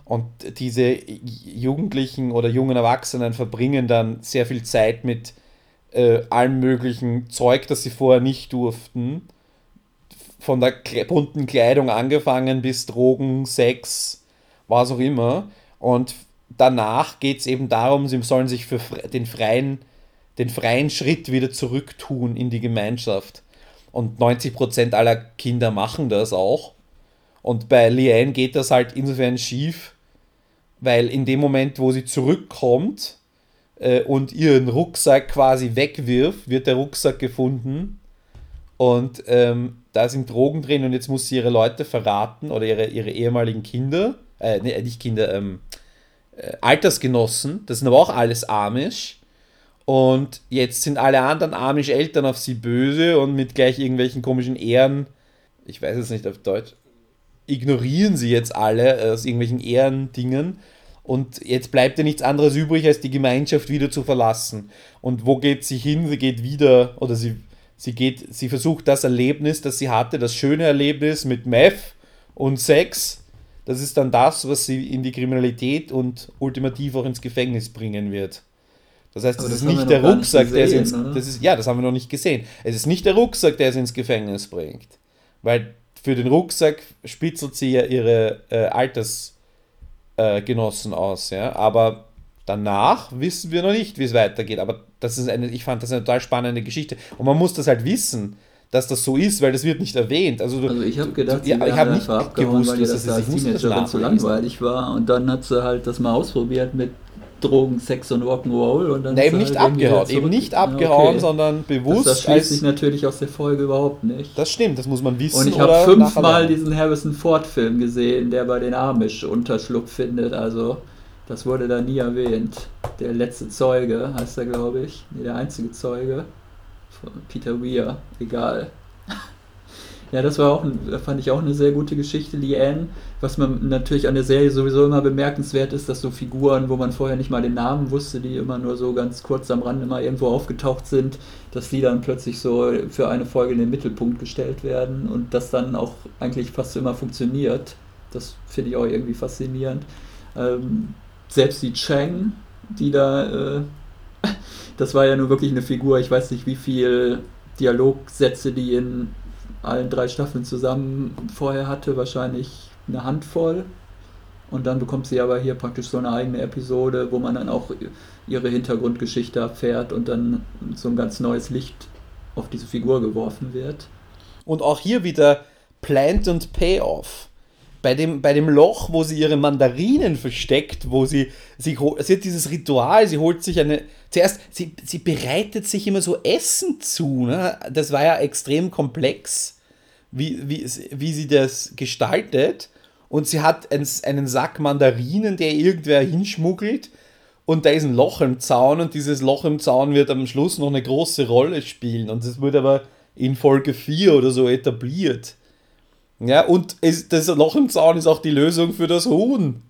Und diese Jugendlichen oder jungen Erwachsenen verbringen dann sehr viel Zeit mit äh, allem möglichen Zeug, das sie vorher nicht durften. Von der bunten Kleidung angefangen bis Drogen, Sex, was auch immer. Und danach geht es eben darum, sie sollen sich für den freien, den freien Schritt wieder zurücktun in die Gemeinschaft. Und 90% aller Kinder machen das auch Und bei Leanne geht das halt insofern schief, weil in dem Moment, wo sie zurückkommt äh, und ihren Rucksack quasi wegwirft, wird der Rucksack gefunden und ähm, da sind Drogen drin und jetzt muss sie ihre Leute verraten oder ihre, ihre ehemaligen Kinder, äh, nee, nicht Kinder, ähm, äh, Altersgenossen, das sind aber auch alles Amish. Und jetzt sind alle anderen Amish-Eltern auf sie böse und mit gleich irgendwelchen komischen Ehren, ich weiß es nicht auf Deutsch, ignorieren sie jetzt alle aus irgendwelchen Ehrendingen. Und jetzt bleibt ja nichts anderes übrig, als die Gemeinschaft wieder zu verlassen. Und wo geht sie hin? Sie geht wieder, oder sie, sie geht, sie versucht das Erlebnis, das sie hatte, das schöne Erlebnis mit Meth und Sex, das ist dann das, was sie in die Kriminalität und ultimativ auch ins Gefängnis bringen wird. Das heißt, das, das ist nicht der Rucksack, der sie ins, das ist, ja, das haben wir noch nicht gesehen. Es ist nicht der Rucksack, der sie ins Gefängnis bringt. Weil für den Rucksack spitzelt sie ja ihre äh, Altersgenossen äh, aus, ja. Aber danach wissen wir noch nicht, wie es weitergeht. Aber das ist eine, ich fand das eine total spannende Geschichte. Und man muss das halt wissen, dass das so ist, weil das wird nicht erwähnt. Also, du, also ich habe gedacht, du, ja, ich habe nicht gewusst, weil das, das als Teenagerin zu langweilig war. Und dann hat sie halt das mal ausprobiert mit Drogen, Sex und Rock'n'Roll und dann. Na, eben nicht halt abgehauen, eben nicht abgehauen, okay. sondern bewusst. Das, das schließt sich natürlich aus der Folge überhaupt nicht. Das stimmt, das muss man wissen. Und ich habe fünfmal diesen Harrison Ford-Film gesehen, der bei den Amish Unterschlupf findet. Also, das wurde da nie erwähnt. Der letzte Zeuge heißt er, glaube ich. Nee, der einzige Zeuge. Von Peter Weir. Egal. Ja, das war auch, fand ich auch eine sehr gute Geschichte, Liane. Was man natürlich an der Serie sowieso immer bemerkenswert ist, dass so Figuren, wo man vorher nicht mal den Namen wusste, die immer nur so ganz kurz am Rand immer irgendwo aufgetaucht sind, dass die dann plötzlich so für eine Folge in den Mittelpunkt gestellt werden und das dann auch eigentlich fast immer funktioniert. Das finde ich auch irgendwie faszinierend. Ähm, selbst die Chang, die da, äh, das war ja nur wirklich eine Figur, ich weiß nicht, wie viel Dialogsätze die in allen drei Staffeln zusammen vorher hatte, wahrscheinlich eine Handvoll. Und dann bekommt sie aber hier praktisch so eine eigene Episode, wo man dann auch ihre Hintergrundgeschichte erfährt und dann so ein ganz neues Licht auf diese Figur geworfen wird. Und auch hier wieder Plant und Payoff. Bei dem, bei dem Loch, wo sie ihre Mandarinen versteckt, wo sie, sie, sie hat dieses Ritual, sie holt sich eine, zuerst, sie, sie bereitet sich immer so Essen zu, ne? das war ja extrem komplex wie, wie, wie sie das gestaltet. Und sie hat einen, einen Sack Mandarinen, der irgendwer hinschmuggelt. Und da ist ein Loch im Zaun und dieses Loch im Zaun wird am Schluss noch eine große Rolle spielen. Und das wird aber in Folge 4 oder so etabliert. Ja, und es, das Loch im Zaun ist auch die Lösung für das Huhn.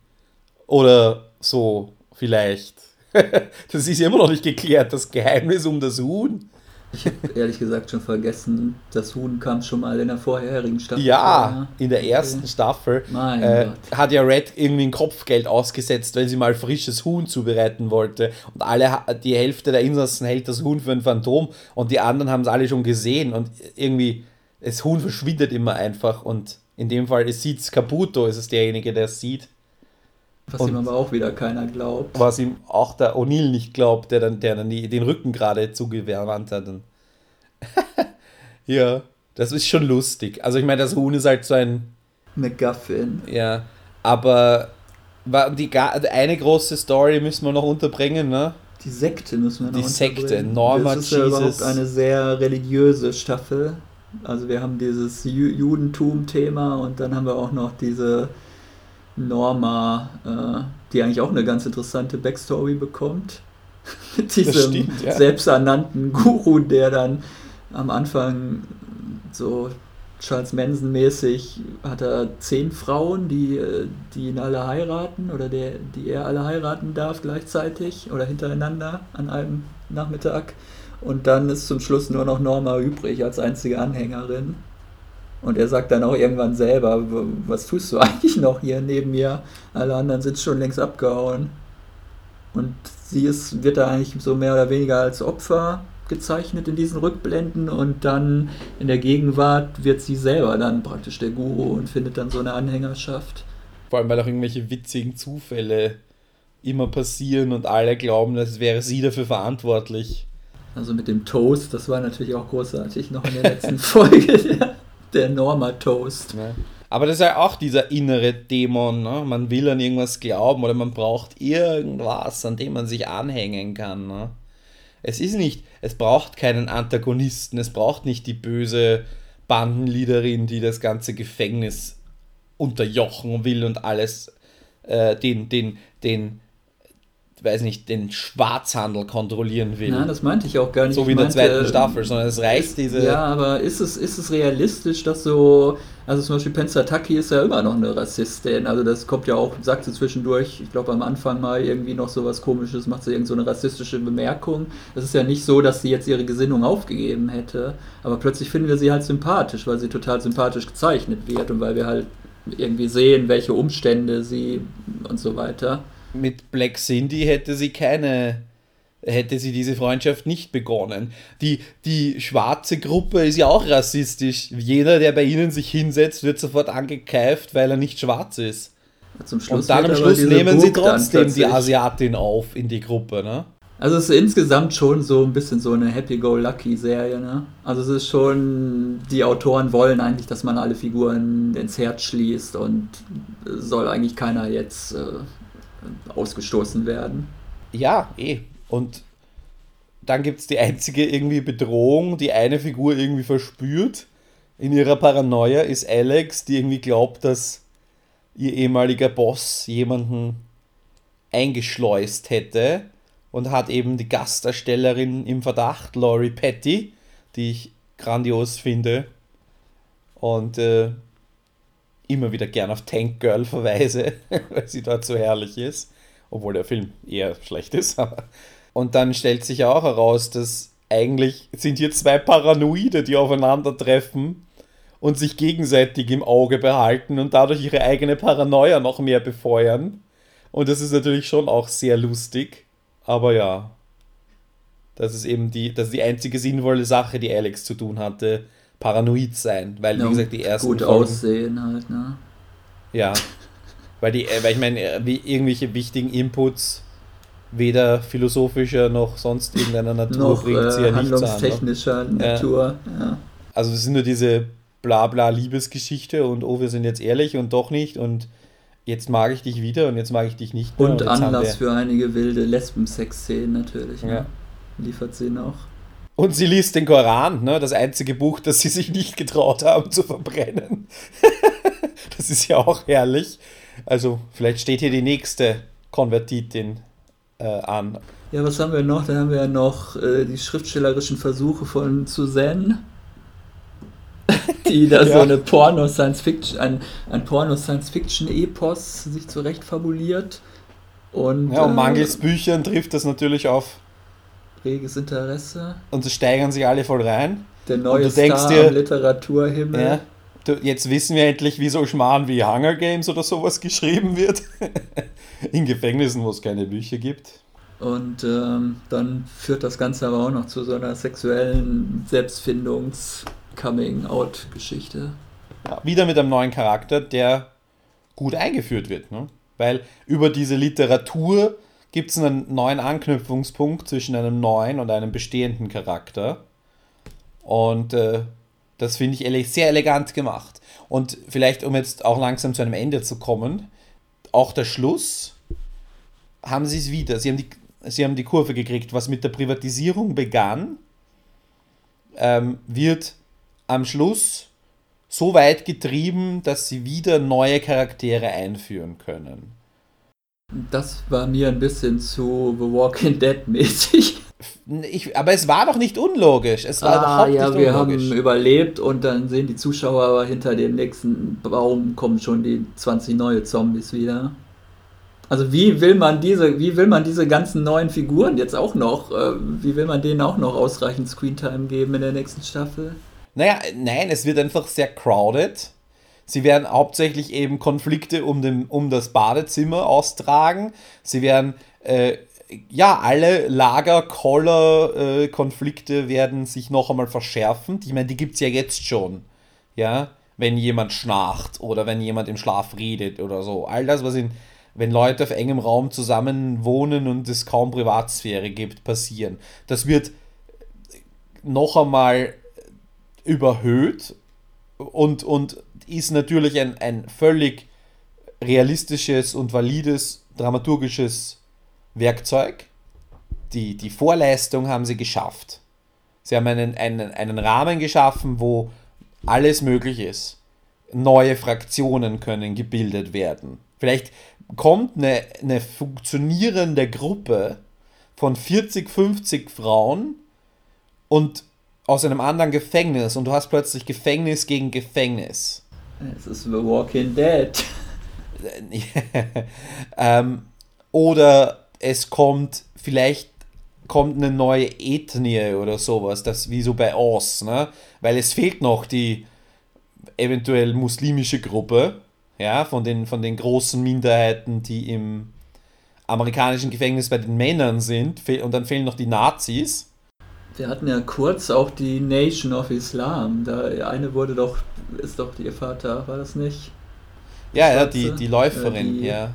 Oder so, vielleicht. das ist immer noch nicht geklärt, das Geheimnis um das Huhn. Ich habe ehrlich gesagt schon vergessen, das Huhn kam schon mal in der vorherigen Staffel. Ja, in der ersten okay. Staffel äh, hat ja Red irgendwie ein Kopfgeld ausgesetzt, weil sie mal frisches Huhn zubereiten wollte. Und alle, die Hälfte der Insassen hält das Huhn für ein Phantom und die anderen haben es alle schon gesehen. Und irgendwie, das Huhn verschwindet immer einfach. Und in dem Fall sieht es Caputo, ist es derjenige, der es sieht. Was und ihm aber auch wieder keiner glaubt. Was ihm auch der O'Neill nicht glaubt, der dann, der dann die, den Rücken gerade zugewandt hat. ja, das ist schon lustig. Also ich meine, das Huhn ist halt so ein... McGuffin. Ja, aber die, eine große Story müssen wir noch unterbringen, ne? Die Sekte müssen wir noch Die Sekte, Norma Das ist ja überhaupt eine sehr religiöse Staffel. Also wir haben dieses Judentum-Thema und dann haben wir auch noch diese Norma, äh, die eigentlich auch eine ganz interessante Backstory bekommt. Mit diesem stimmt, ja. selbsternannten Guru, der dann am Anfang so Charles Manson mäßig hat er zehn Frauen, die, die ihn alle heiraten oder der, die er alle heiraten darf gleichzeitig oder hintereinander an einem Nachmittag. Und dann ist zum Schluss nur noch Norma übrig als einzige Anhängerin. Und er sagt dann auch irgendwann selber, was tust du eigentlich noch hier neben mir? Alle anderen sind schon längst abgehauen. Und sie ist, wird da eigentlich so mehr oder weniger als Opfer gezeichnet in diesen Rückblenden und dann in der Gegenwart wird sie selber dann praktisch der Guru und findet dann so eine Anhängerschaft. Vor allem, weil auch irgendwelche witzigen Zufälle immer passieren und alle glauben, als wäre sie dafür verantwortlich. Also mit dem Toast, das war natürlich auch großartig noch in der letzten Folge. Der Norma Toast. Ja. Aber das ist ja auch dieser innere Dämon. Ne? Man will an irgendwas glauben oder man braucht irgendwas, an dem man sich anhängen kann. Ne? Es ist nicht, es braucht keinen Antagonisten, es braucht nicht die böse Bandenleaderin, die das ganze Gefängnis unterjochen will und alles, äh, den, den, den weiß nicht, den Schwarzhandel kontrollieren will. Nein, das meinte ich auch gar nicht. So wie in der zweiten Staffel, sondern es reicht diese. Ja, aber ist es, ist es realistisch, dass so. Also zum Beispiel Pensataki ist ja immer noch eine Rassistin. Also das kommt ja auch, sagt sie zwischendurch, ich glaube am Anfang mal irgendwie noch so was komisches, macht sie irgend so eine rassistische Bemerkung. Es ist ja nicht so, dass sie jetzt ihre Gesinnung aufgegeben hätte. Aber plötzlich finden wir sie halt sympathisch, weil sie total sympathisch gezeichnet wird und weil wir halt irgendwie sehen, welche Umstände sie und so weiter mit Black Cindy hätte sie keine, hätte sie diese Freundschaft nicht begonnen. Die, die schwarze Gruppe ist ja auch rassistisch. Jeder, der bei ihnen sich hinsetzt, wird sofort angekeift, weil er nicht schwarz ist. Zum Schluss Und dann am Schluss nehmen sie trotzdem die Asiatin auf in die Gruppe, ne? Also es ist insgesamt schon so ein bisschen so eine Happy-Go-Lucky-Serie, ne? Also es ist schon, die Autoren wollen eigentlich, dass man alle Figuren ins Herz schließt und soll eigentlich keiner jetzt äh, ausgestoßen werden. Ja, eh. Und dann gibt es die einzige irgendwie Bedrohung, die eine Figur irgendwie verspürt. In ihrer Paranoia ist Alex, die irgendwie glaubt, dass ihr ehemaliger Boss jemanden eingeschleust hätte und hat eben die Gastdarstellerin im Verdacht, Laurie Petty, die ich grandios finde. Und äh, immer wieder gern auf Tank Girl verweise, weil sie dort so herrlich ist. Obwohl der Film eher schlecht ist. Und dann stellt sich auch heraus, dass eigentlich sind hier zwei Paranoide, die aufeinandertreffen und sich gegenseitig im Auge behalten und dadurch ihre eigene Paranoia noch mehr befeuern. Und das ist natürlich schon auch sehr lustig. Aber ja, das ist eben die, das ist die einzige sinnvolle Sache, die Alex zu tun hatte, paranoid sein, weil, ja, wie gesagt, die ersten. Gut Folgen, aussehen halt, ne? Ja. weil, die, äh, weil ich meine, äh, wie irgendwelche wichtigen Inputs weder philosophischer noch sonst irgendeiner Natur noch, bringt sie äh, ja nichts an. technischer Natur, ja. ja. Also, es sind nur diese Blabla-Liebesgeschichte und oh, wir sind jetzt ehrlich und doch nicht und jetzt mag ich dich wieder und jetzt mag ich dich nicht mehr. Und, und Anlass für einige wilde Lesben-Sex-Szenen natürlich. Ne? Ja. Liefert sie noch. Und sie liest den Koran, ne? das einzige Buch, das sie sich nicht getraut haben zu verbrennen. das ist ja auch herrlich. Also vielleicht steht hier die nächste Konvertitin äh, an. Ja, was haben wir noch? Da haben wir ja noch äh, die schriftstellerischen Versuche von Suzanne, die da ja. so eine Porno-Science-Fiction, ein, ein Porno-Science-Fiction-Epos sich zurecht fabuliert. Und, ja, und mangels äh, Büchern trifft das natürlich auf reges Interesse. Und sie steigern sich alle voll rein. Der neue und du Star dir, am Literaturhimmel. Ja, du, jetzt wissen wir endlich, wie so Schmarrn wie Hunger Games oder sowas geschrieben wird. In Gefängnissen, wo es keine Bücher gibt. Und ähm, dann führt das Ganze aber auch noch zu so einer sexuellen Selbstfindungs-Coming-out-Geschichte. Ja, wieder mit einem neuen Charakter, der gut eingeführt wird. Ne? Weil über diese Literatur gibt es einen neuen Anknüpfungspunkt zwischen einem neuen und einem bestehenden Charakter. Und äh, das finde ich ele sehr elegant gemacht. Und vielleicht, um jetzt auch langsam zu einem Ende zu kommen, auch der Schluss haben sie es wieder. Sie haben, die, sie haben die Kurve gekriegt. Was mit der Privatisierung begann, ähm, wird am Schluss so weit getrieben, dass sie wieder neue Charaktere einführen können. Das war mir ein bisschen zu The Walking Dead mäßig. Ich, aber es war doch nicht unlogisch. Es war ah, überhaupt ja, nicht wir unlogisch. haben überlebt und dann sehen die Zuschauer aber hinter dem nächsten Baum kommen schon die 20 neue Zombies wieder. Also wie will man diese, wie will man diese ganzen neuen Figuren jetzt auch noch, äh, wie will man denen auch noch ausreichend Screentime geben in der nächsten Staffel? Naja, nein, es wird einfach sehr crowded Sie werden hauptsächlich eben Konflikte um, den, um das Badezimmer austragen. Sie werden, äh, ja, alle Lager-Koller-Konflikte äh, werden sich noch einmal verschärfen. Ich meine, die gibt es ja jetzt schon. Ja, wenn jemand schnarcht oder wenn jemand im Schlaf redet oder so. All das, was in, wenn Leute auf engem Raum zusammen wohnen und es kaum Privatsphäre gibt, passieren. Das wird noch einmal überhöht und, und ist natürlich ein, ein völlig realistisches und valides dramaturgisches Werkzeug. Die, die Vorleistung haben sie geschafft. Sie haben einen, einen, einen Rahmen geschaffen, wo alles möglich ist. Neue Fraktionen können gebildet werden. Vielleicht kommt eine, eine funktionierende Gruppe von 40, 50 Frauen und aus einem anderen Gefängnis und du hast plötzlich Gefängnis gegen Gefängnis. Es ist The Walking Dead. ähm, oder es kommt vielleicht kommt eine neue Ethnie oder sowas, das wie so bei Oz, ne? Weil es fehlt noch die eventuell muslimische Gruppe, ja, von den, von den großen Minderheiten, die im amerikanischen Gefängnis bei den Männern sind, und dann fehlen noch die Nazis. Wir hatten ja kurz auch die Nation of Islam. Da eine wurde doch, ist doch ihr Vater, war das nicht? Die ja, ja, die, die Läuferin, äh, die, ja.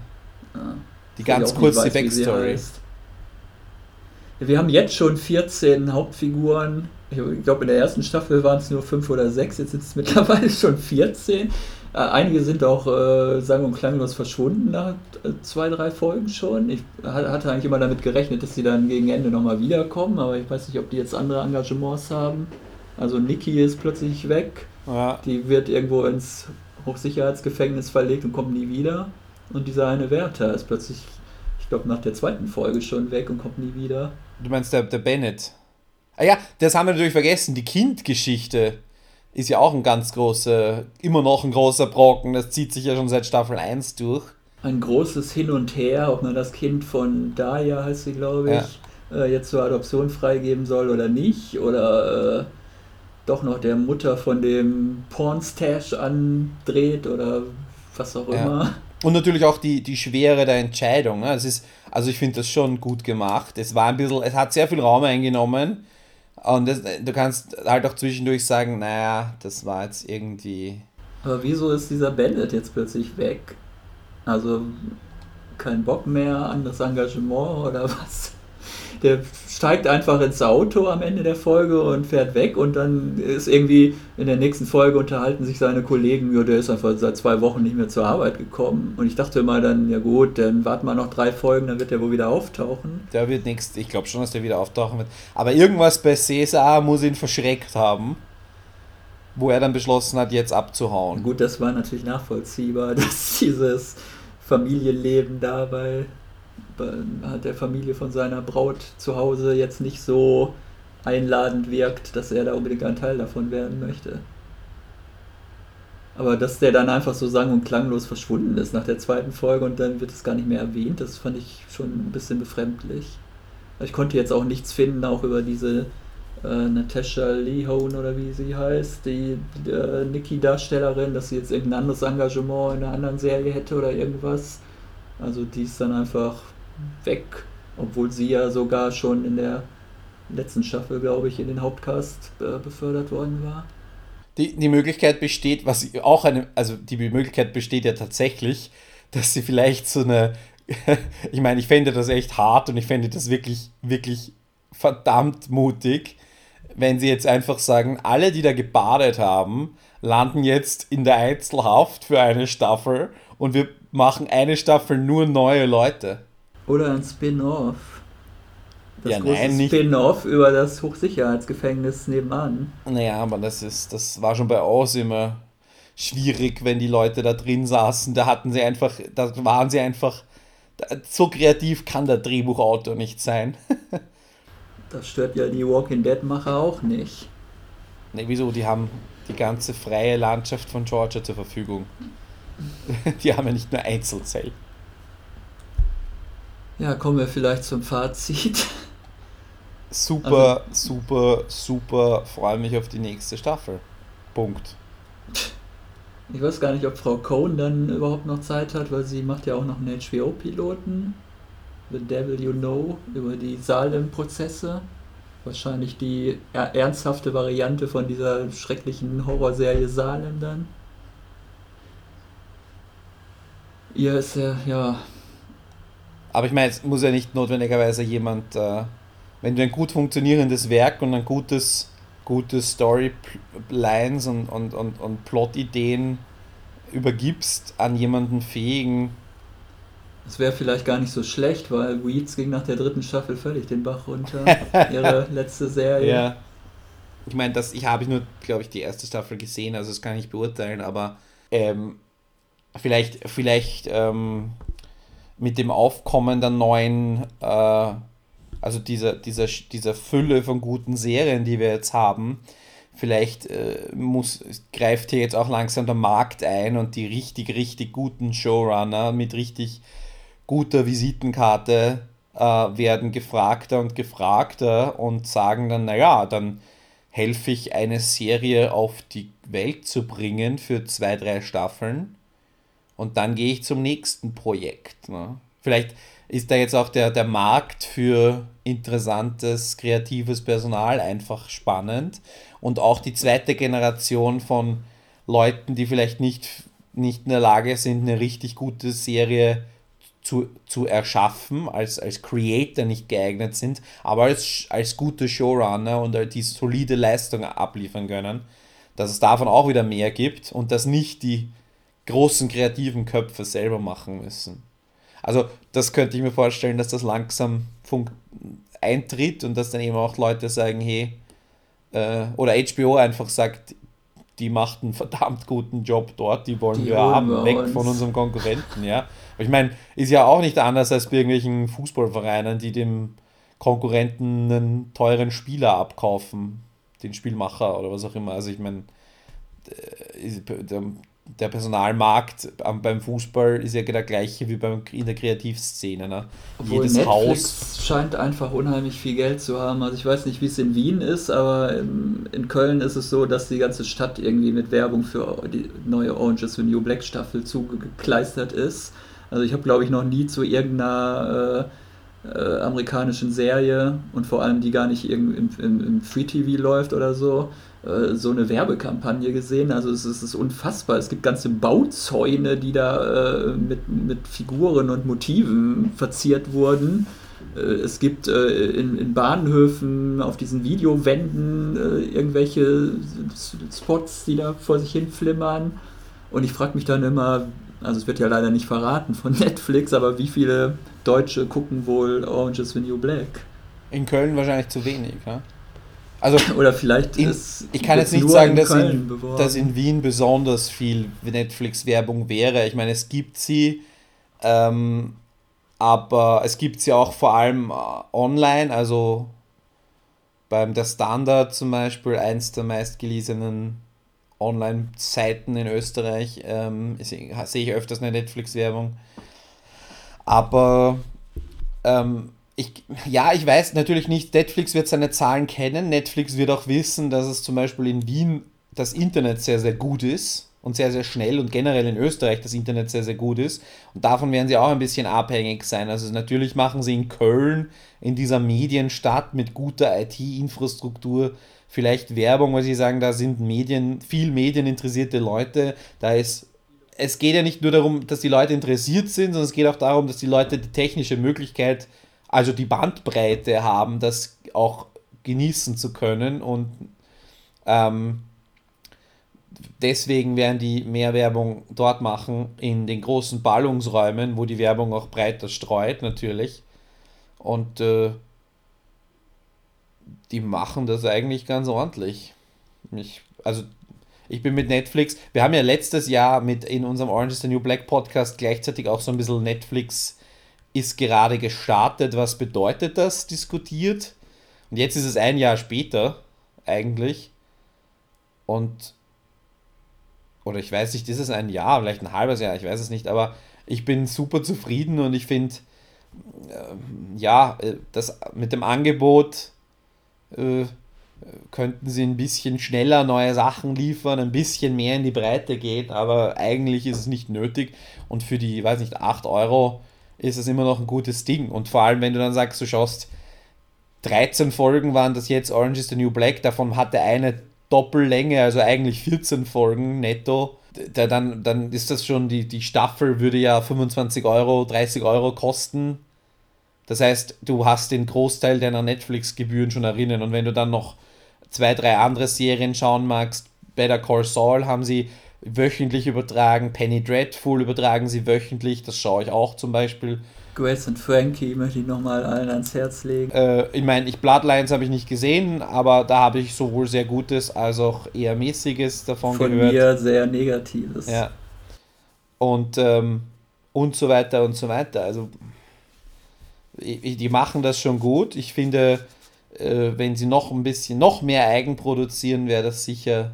ja. Die ganz kurz weiß, die Backstory. Wir haben jetzt schon 14 Hauptfiguren. Ich glaube, in der ersten Staffel waren es nur 5 oder 6, jetzt sind es mittlerweile schon 14. Äh, einige sind auch äh, sang- und klanglos verschwunden nach äh, zwei, drei Folgen schon. Ich hatte eigentlich immer damit gerechnet, dass sie dann gegen Ende nochmal wiederkommen, aber ich weiß nicht, ob die jetzt andere Engagements haben. Also Niki ist plötzlich weg. Ja. Die wird irgendwo ins Hochsicherheitsgefängnis verlegt und kommt nie wieder. Und dieser eine Wärter ist plötzlich, ich glaube, nach der zweiten Folge schon weg und kommt nie wieder. Du meinst der, der Bennett? Ah ja, das haben wir natürlich vergessen, die Kindgeschichte ist ja auch ein ganz großer, immer noch ein großer Brocken. Das zieht sich ja schon seit Staffel 1 durch. Ein großes Hin und Her, ob man das Kind von Daya, heißt sie, glaube ich, ja. äh, jetzt zur Adoption freigeben soll oder nicht. Oder äh, doch noch der Mutter von dem Pornstash andreht oder was auch ja. immer. Und natürlich auch die, die Schwere der Entscheidung. Ne? Es ist, also ich finde das schon gut gemacht. Es war ein bisschen, es hat sehr viel Raum eingenommen und das, du kannst halt auch zwischendurch sagen, naja, das war jetzt irgendwie. Aber wieso ist dieser Bandit jetzt plötzlich weg? Also kein Bock mehr, anderes Engagement oder was? Der steigt einfach ins Auto am Ende der Folge und fährt weg und dann ist irgendwie in der nächsten Folge unterhalten sich seine Kollegen, ja, der ist einfach seit zwei Wochen nicht mehr zur Arbeit gekommen. Und ich dachte immer dann, ja gut, dann warten wir noch drei Folgen, dann wird der wohl wieder auftauchen. Der wird nichts, ich glaube schon, dass der wieder auftauchen wird. Aber irgendwas bei Cesar muss ihn verschreckt haben wo er dann beschlossen hat, jetzt abzuhauen. Gut, das war natürlich nachvollziehbar, dass dieses Familienleben da bei hat der Familie von seiner Braut zu Hause jetzt nicht so einladend wirkt, dass er da unbedingt ein Teil davon werden möchte. Aber dass der dann einfach so sang- und klanglos verschwunden ist nach der zweiten Folge und dann wird es gar nicht mehr erwähnt, das fand ich schon ein bisschen befremdlich. Ich konnte jetzt auch nichts finden, auch über diese äh, Natasha Lehone oder wie sie heißt, die äh, Nikki-Darstellerin, dass sie jetzt irgendein anderes Engagement in einer anderen Serie hätte oder irgendwas. Also die ist dann einfach weg, obwohl sie ja sogar schon in der letzten Staffel, glaube ich, in den Hauptcast äh, befördert worden war. Die, die Möglichkeit besteht, was auch eine, also die Möglichkeit besteht ja tatsächlich, dass sie vielleicht so eine, ich meine, ich fände das echt hart und ich fände das wirklich, wirklich verdammt mutig, wenn sie jetzt einfach sagen, alle, die da gebadet haben, landen jetzt in der Einzelhaft für eine Staffel und wir machen eine Staffel nur neue Leute. Oder ein Spin-off. Das ja, große Spin-off über das Hochsicherheitsgefängnis nebenan. Naja, aber das ist, das war schon bei Oz immer schwierig, wenn die Leute da drin saßen. Da hatten sie einfach, da waren sie einfach, so kreativ kann der Drehbuchautor nicht sein. das stört ja die Walking Dead-Macher auch nicht. Ne, wieso? Die haben die ganze freie Landschaft von Georgia zur Verfügung. die haben ja nicht nur Einzelzellen. Ja, kommen wir vielleicht zum Fazit. Super, also, super, super. Freue mich auf die nächste Staffel. Punkt. Ich weiß gar nicht, ob Frau Cohn dann überhaupt noch Zeit hat, weil sie macht ja auch noch einen HBO-Piloten. The Devil You Know über die Salem-Prozesse. Wahrscheinlich die ernsthafte Variante von dieser schrecklichen Horrorserie Salem dann. Ihr ist ja, ja aber ich meine, es muss ja nicht notwendigerweise jemand, äh, wenn du ein gut funktionierendes Werk und ein gutes, gutes Storylines und, und, und, und Plot-Ideen übergibst an jemanden fähigen. Das wäre vielleicht gar nicht so schlecht, weil Weeds ging nach der dritten Staffel völlig den Bach runter. ihre letzte Serie. Ja. Ich meine, das ich habe nur, glaube ich, die erste Staffel gesehen, also das kann ich beurteilen, aber ähm, vielleicht, vielleicht ähm, mit dem Aufkommen der neuen, äh, also dieser, dieser, dieser Fülle von guten Serien, die wir jetzt haben, vielleicht äh, muss, greift hier jetzt auch langsam der Markt ein und die richtig, richtig guten Showrunner mit richtig guter Visitenkarte äh, werden gefragter und gefragter und sagen dann, naja, dann helfe ich eine Serie auf die Welt zu bringen für zwei, drei Staffeln und dann gehe ich zum nächsten Projekt. Ne? Vielleicht ist da jetzt auch der, der Markt für interessantes, kreatives Personal einfach spannend und auch die zweite Generation von Leuten, die vielleicht nicht, nicht in der Lage sind, eine richtig gute Serie zu, zu erschaffen, als, als Creator nicht geeignet sind, aber als, als gute Showrunner und die solide Leistung abliefern können, dass es davon auch wieder mehr gibt und dass nicht die großen kreativen Köpfe selber machen müssen. Also das könnte ich mir vorstellen, dass das langsam eintritt und dass dann eben auch Leute sagen, hey, äh, oder HBO einfach sagt, die macht einen verdammt guten Job dort, die wollen die wir haben, wir weg uns. von unserem Konkurrenten, ja. ich meine, ist ja auch nicht anders als bei irgendwelchen Fußballvereinen, die dem Konkurrenten einen teuren Spieler abkaufen, den Spielmacher oder was auch immer. Also ich meine, äh, der Personalmarkt beim Fußball ist ja der gleiche wie beim, in der Kreativszene. Ne? Obwohl Jedes Netflix Haus scheint einfach unheimlich viel Geld zu haben. Also ich weiß nicht, wie es in Wien ist, aber in Köln ist es so, dass die ganze Stadt irgendwie mit Werbung für die neue Orange is the New Black Staffel zugekleistert ist. Also ich habe, glaube ich, noch nie zu irgendeiner äh, äh, amerikanischen Serie und vor allem die gar nicht im, im, im Free TV läuft oder so, äh, so eine Werbekampagne gesehen. Also es ist, es ist, unfassbar. Es gibt ganze Bauzäune, die da äh, mit, mit Figuren und Motiven verziert wurden. Äh, es gibt äh, in, in, Bahnhöfen auf diesen Videowänden irgendwelche Spots, die da vor sich hin flimmern. Und ich frage mich dann immer, also es wird ja leider nicht verraten von Netflix, aber wie viele Deutsche gucken wohl Orange is the New Black? In Köln wahrscheinlich zu wenig, ja? Also, Oder vielleicht in, ist Ich kann jetzt nicht sagen, dass in, dass in, Wien besonders viel Netflix-Werbung wäre. Ich meine, es gibt sie, ähm, aber es gibt sie auch vor allem äh, online. Also beim Der Standard zum Beispiel, eins der meistgelesenen Online-Seiten in Österreich, ähm, sehe ich öfters eine Netflix-Werbung. Aber ähm, ich, ja, ich weiß natürlich nicht, Netflix wird seine Zahlen kennen. Netflix wird auch wissen, dass es zum Beispiel in Wien das Internet sehr, sehr gut ist und sehr, sehr schnell und generell in Österreich das Internet sehr, sehr gut ist. Und davon werden sie auch ein bisschen abhängig sein. Also natürlich machen sie in Köln, in dieser Medienstadt mit guter IT-Infrastruktur, vielleicht Werbung, weil sie sagen, da sind Medien, viel medieninteressierte Leute, da ist es geht ja nicht nur darum, dass die Leute interessiert sind, sondern es geht auch darum, dass die Leute die technische Möglichkeit also die Bandbreite haben, das auch genießen zu können und ähm, deswegen werden die mehr Werbung dort machen, in den großen Ballungsräumen, wo die Werbung auch breiter streut natürlich. Und äh, die machen das eigentlich ganz ordentlich. Ich, also ich bin mit Netflix, wir haben ja letztes Jahr mit in unserem Orange is the New Black Podcast gleichzeitig auch so ein bisschen Netflix ist gerade gestartet, was bedeutet das, diskutiert. Und jetzt ist es ein Jahr später, eigentlich. Und, oder ich weiß nicht, ist es ein Jahr, vielleicht ein halbes Jahr, ich weiß es nicht, aber ich bin super zufrieden und ich finde, äh, ja, das mit dem Angebot äh, könnten sie ein bisschen schneller neue Sachen liefern, ein bisschen mehr in die Breite gehen, aber eigentlich ist es nicht nötig. Und für die, weiß nicht, 8 Euro ist es immer noch ein gutes Ding. Und vor allem, wenn du dann sagst, du schaust, 13 Folgen waren das jetzt Orange is the New Black, davon hatte eine Doppellänge, also eigentlich 14 Folgen netto. Da, dann, dann ist das schon, die, die Staffel würde ja 25 Euro, 30 Euro kosten. Das heißt, du hast den Großteil deiner Netflix-Gebühren schon erinnern. Und wenn du dann noch zwei, drei andere Serien schauen magst, Better Call Saul haben sie wöchentlich übertragen. Penny Dreadful übertragen sie wöchentlich, das schaue ich auch zum Beispiel. Grace und Frankie möchte ich nochmal allen ans Herz legen. Äh, ich meine, ich Bloodlines habe ich nicht gesehen, aber da habe ich sowohl sehr Gutes als auch eher mäßiges davon Von gehört. mir sehr Negatives. Ja. Und, ähm, und so weiter und so weiter. Also i- die machen das schon gut. Ich finde, äh, wenn sie noch ein bisschen, noch mehr eigen produzieren, wäre das sicher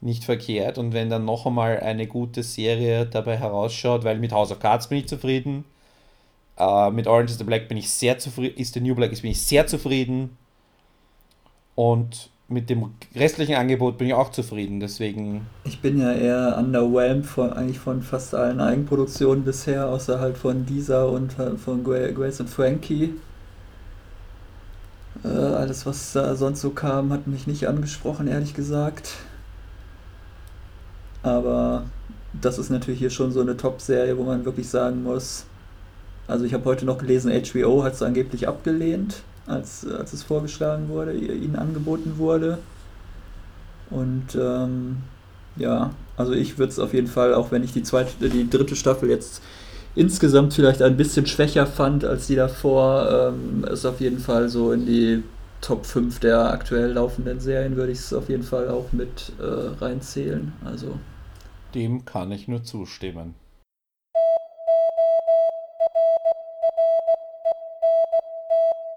nicht verkehrt. Und wenn dann noch einmal eine gute Serie dabei herausschaut, weil mit House of Cards bin ich zufrieden. Äh, mit Orange is the Black bin ich sehr zufrieden, ist the New Black bin ich sehr zufrieden. Und mit dem restlichen Angebot bin ich auch zufrieden. Deswegen Ich bin ja eher underwhelmed von, eigentlich von fast allen Eigenproduktionen bisher, außer halt von dieser und halt von Gra- Grace und Frankie. Äh, alles, was da sonst so kam, hat mich nicht angesprochen, ehrlich gesagt. Aber das ist natürlich hier schon so eine Top-Serie, wo man wirklich sagen muss. Also ich habe heute noch gelesen, HBO hat es angeblich abgelehnt, als, als es vorgeschlagen wurde, ihnen angeboten wurde. Und ähm, ja, also ich würde es auf jeden Fall, auch wenn ich die zweite, die dritte Staffel jetzt insgesamt vielleicht ein bisschen schwächer fand als die davor, ähm, ist auf jeden Fall so in die Top 5 der aktuell laufenden Serien würde ich es auf jeden Fall auch mit äh, reinzählen. Also dem kann ich nur zustimmen.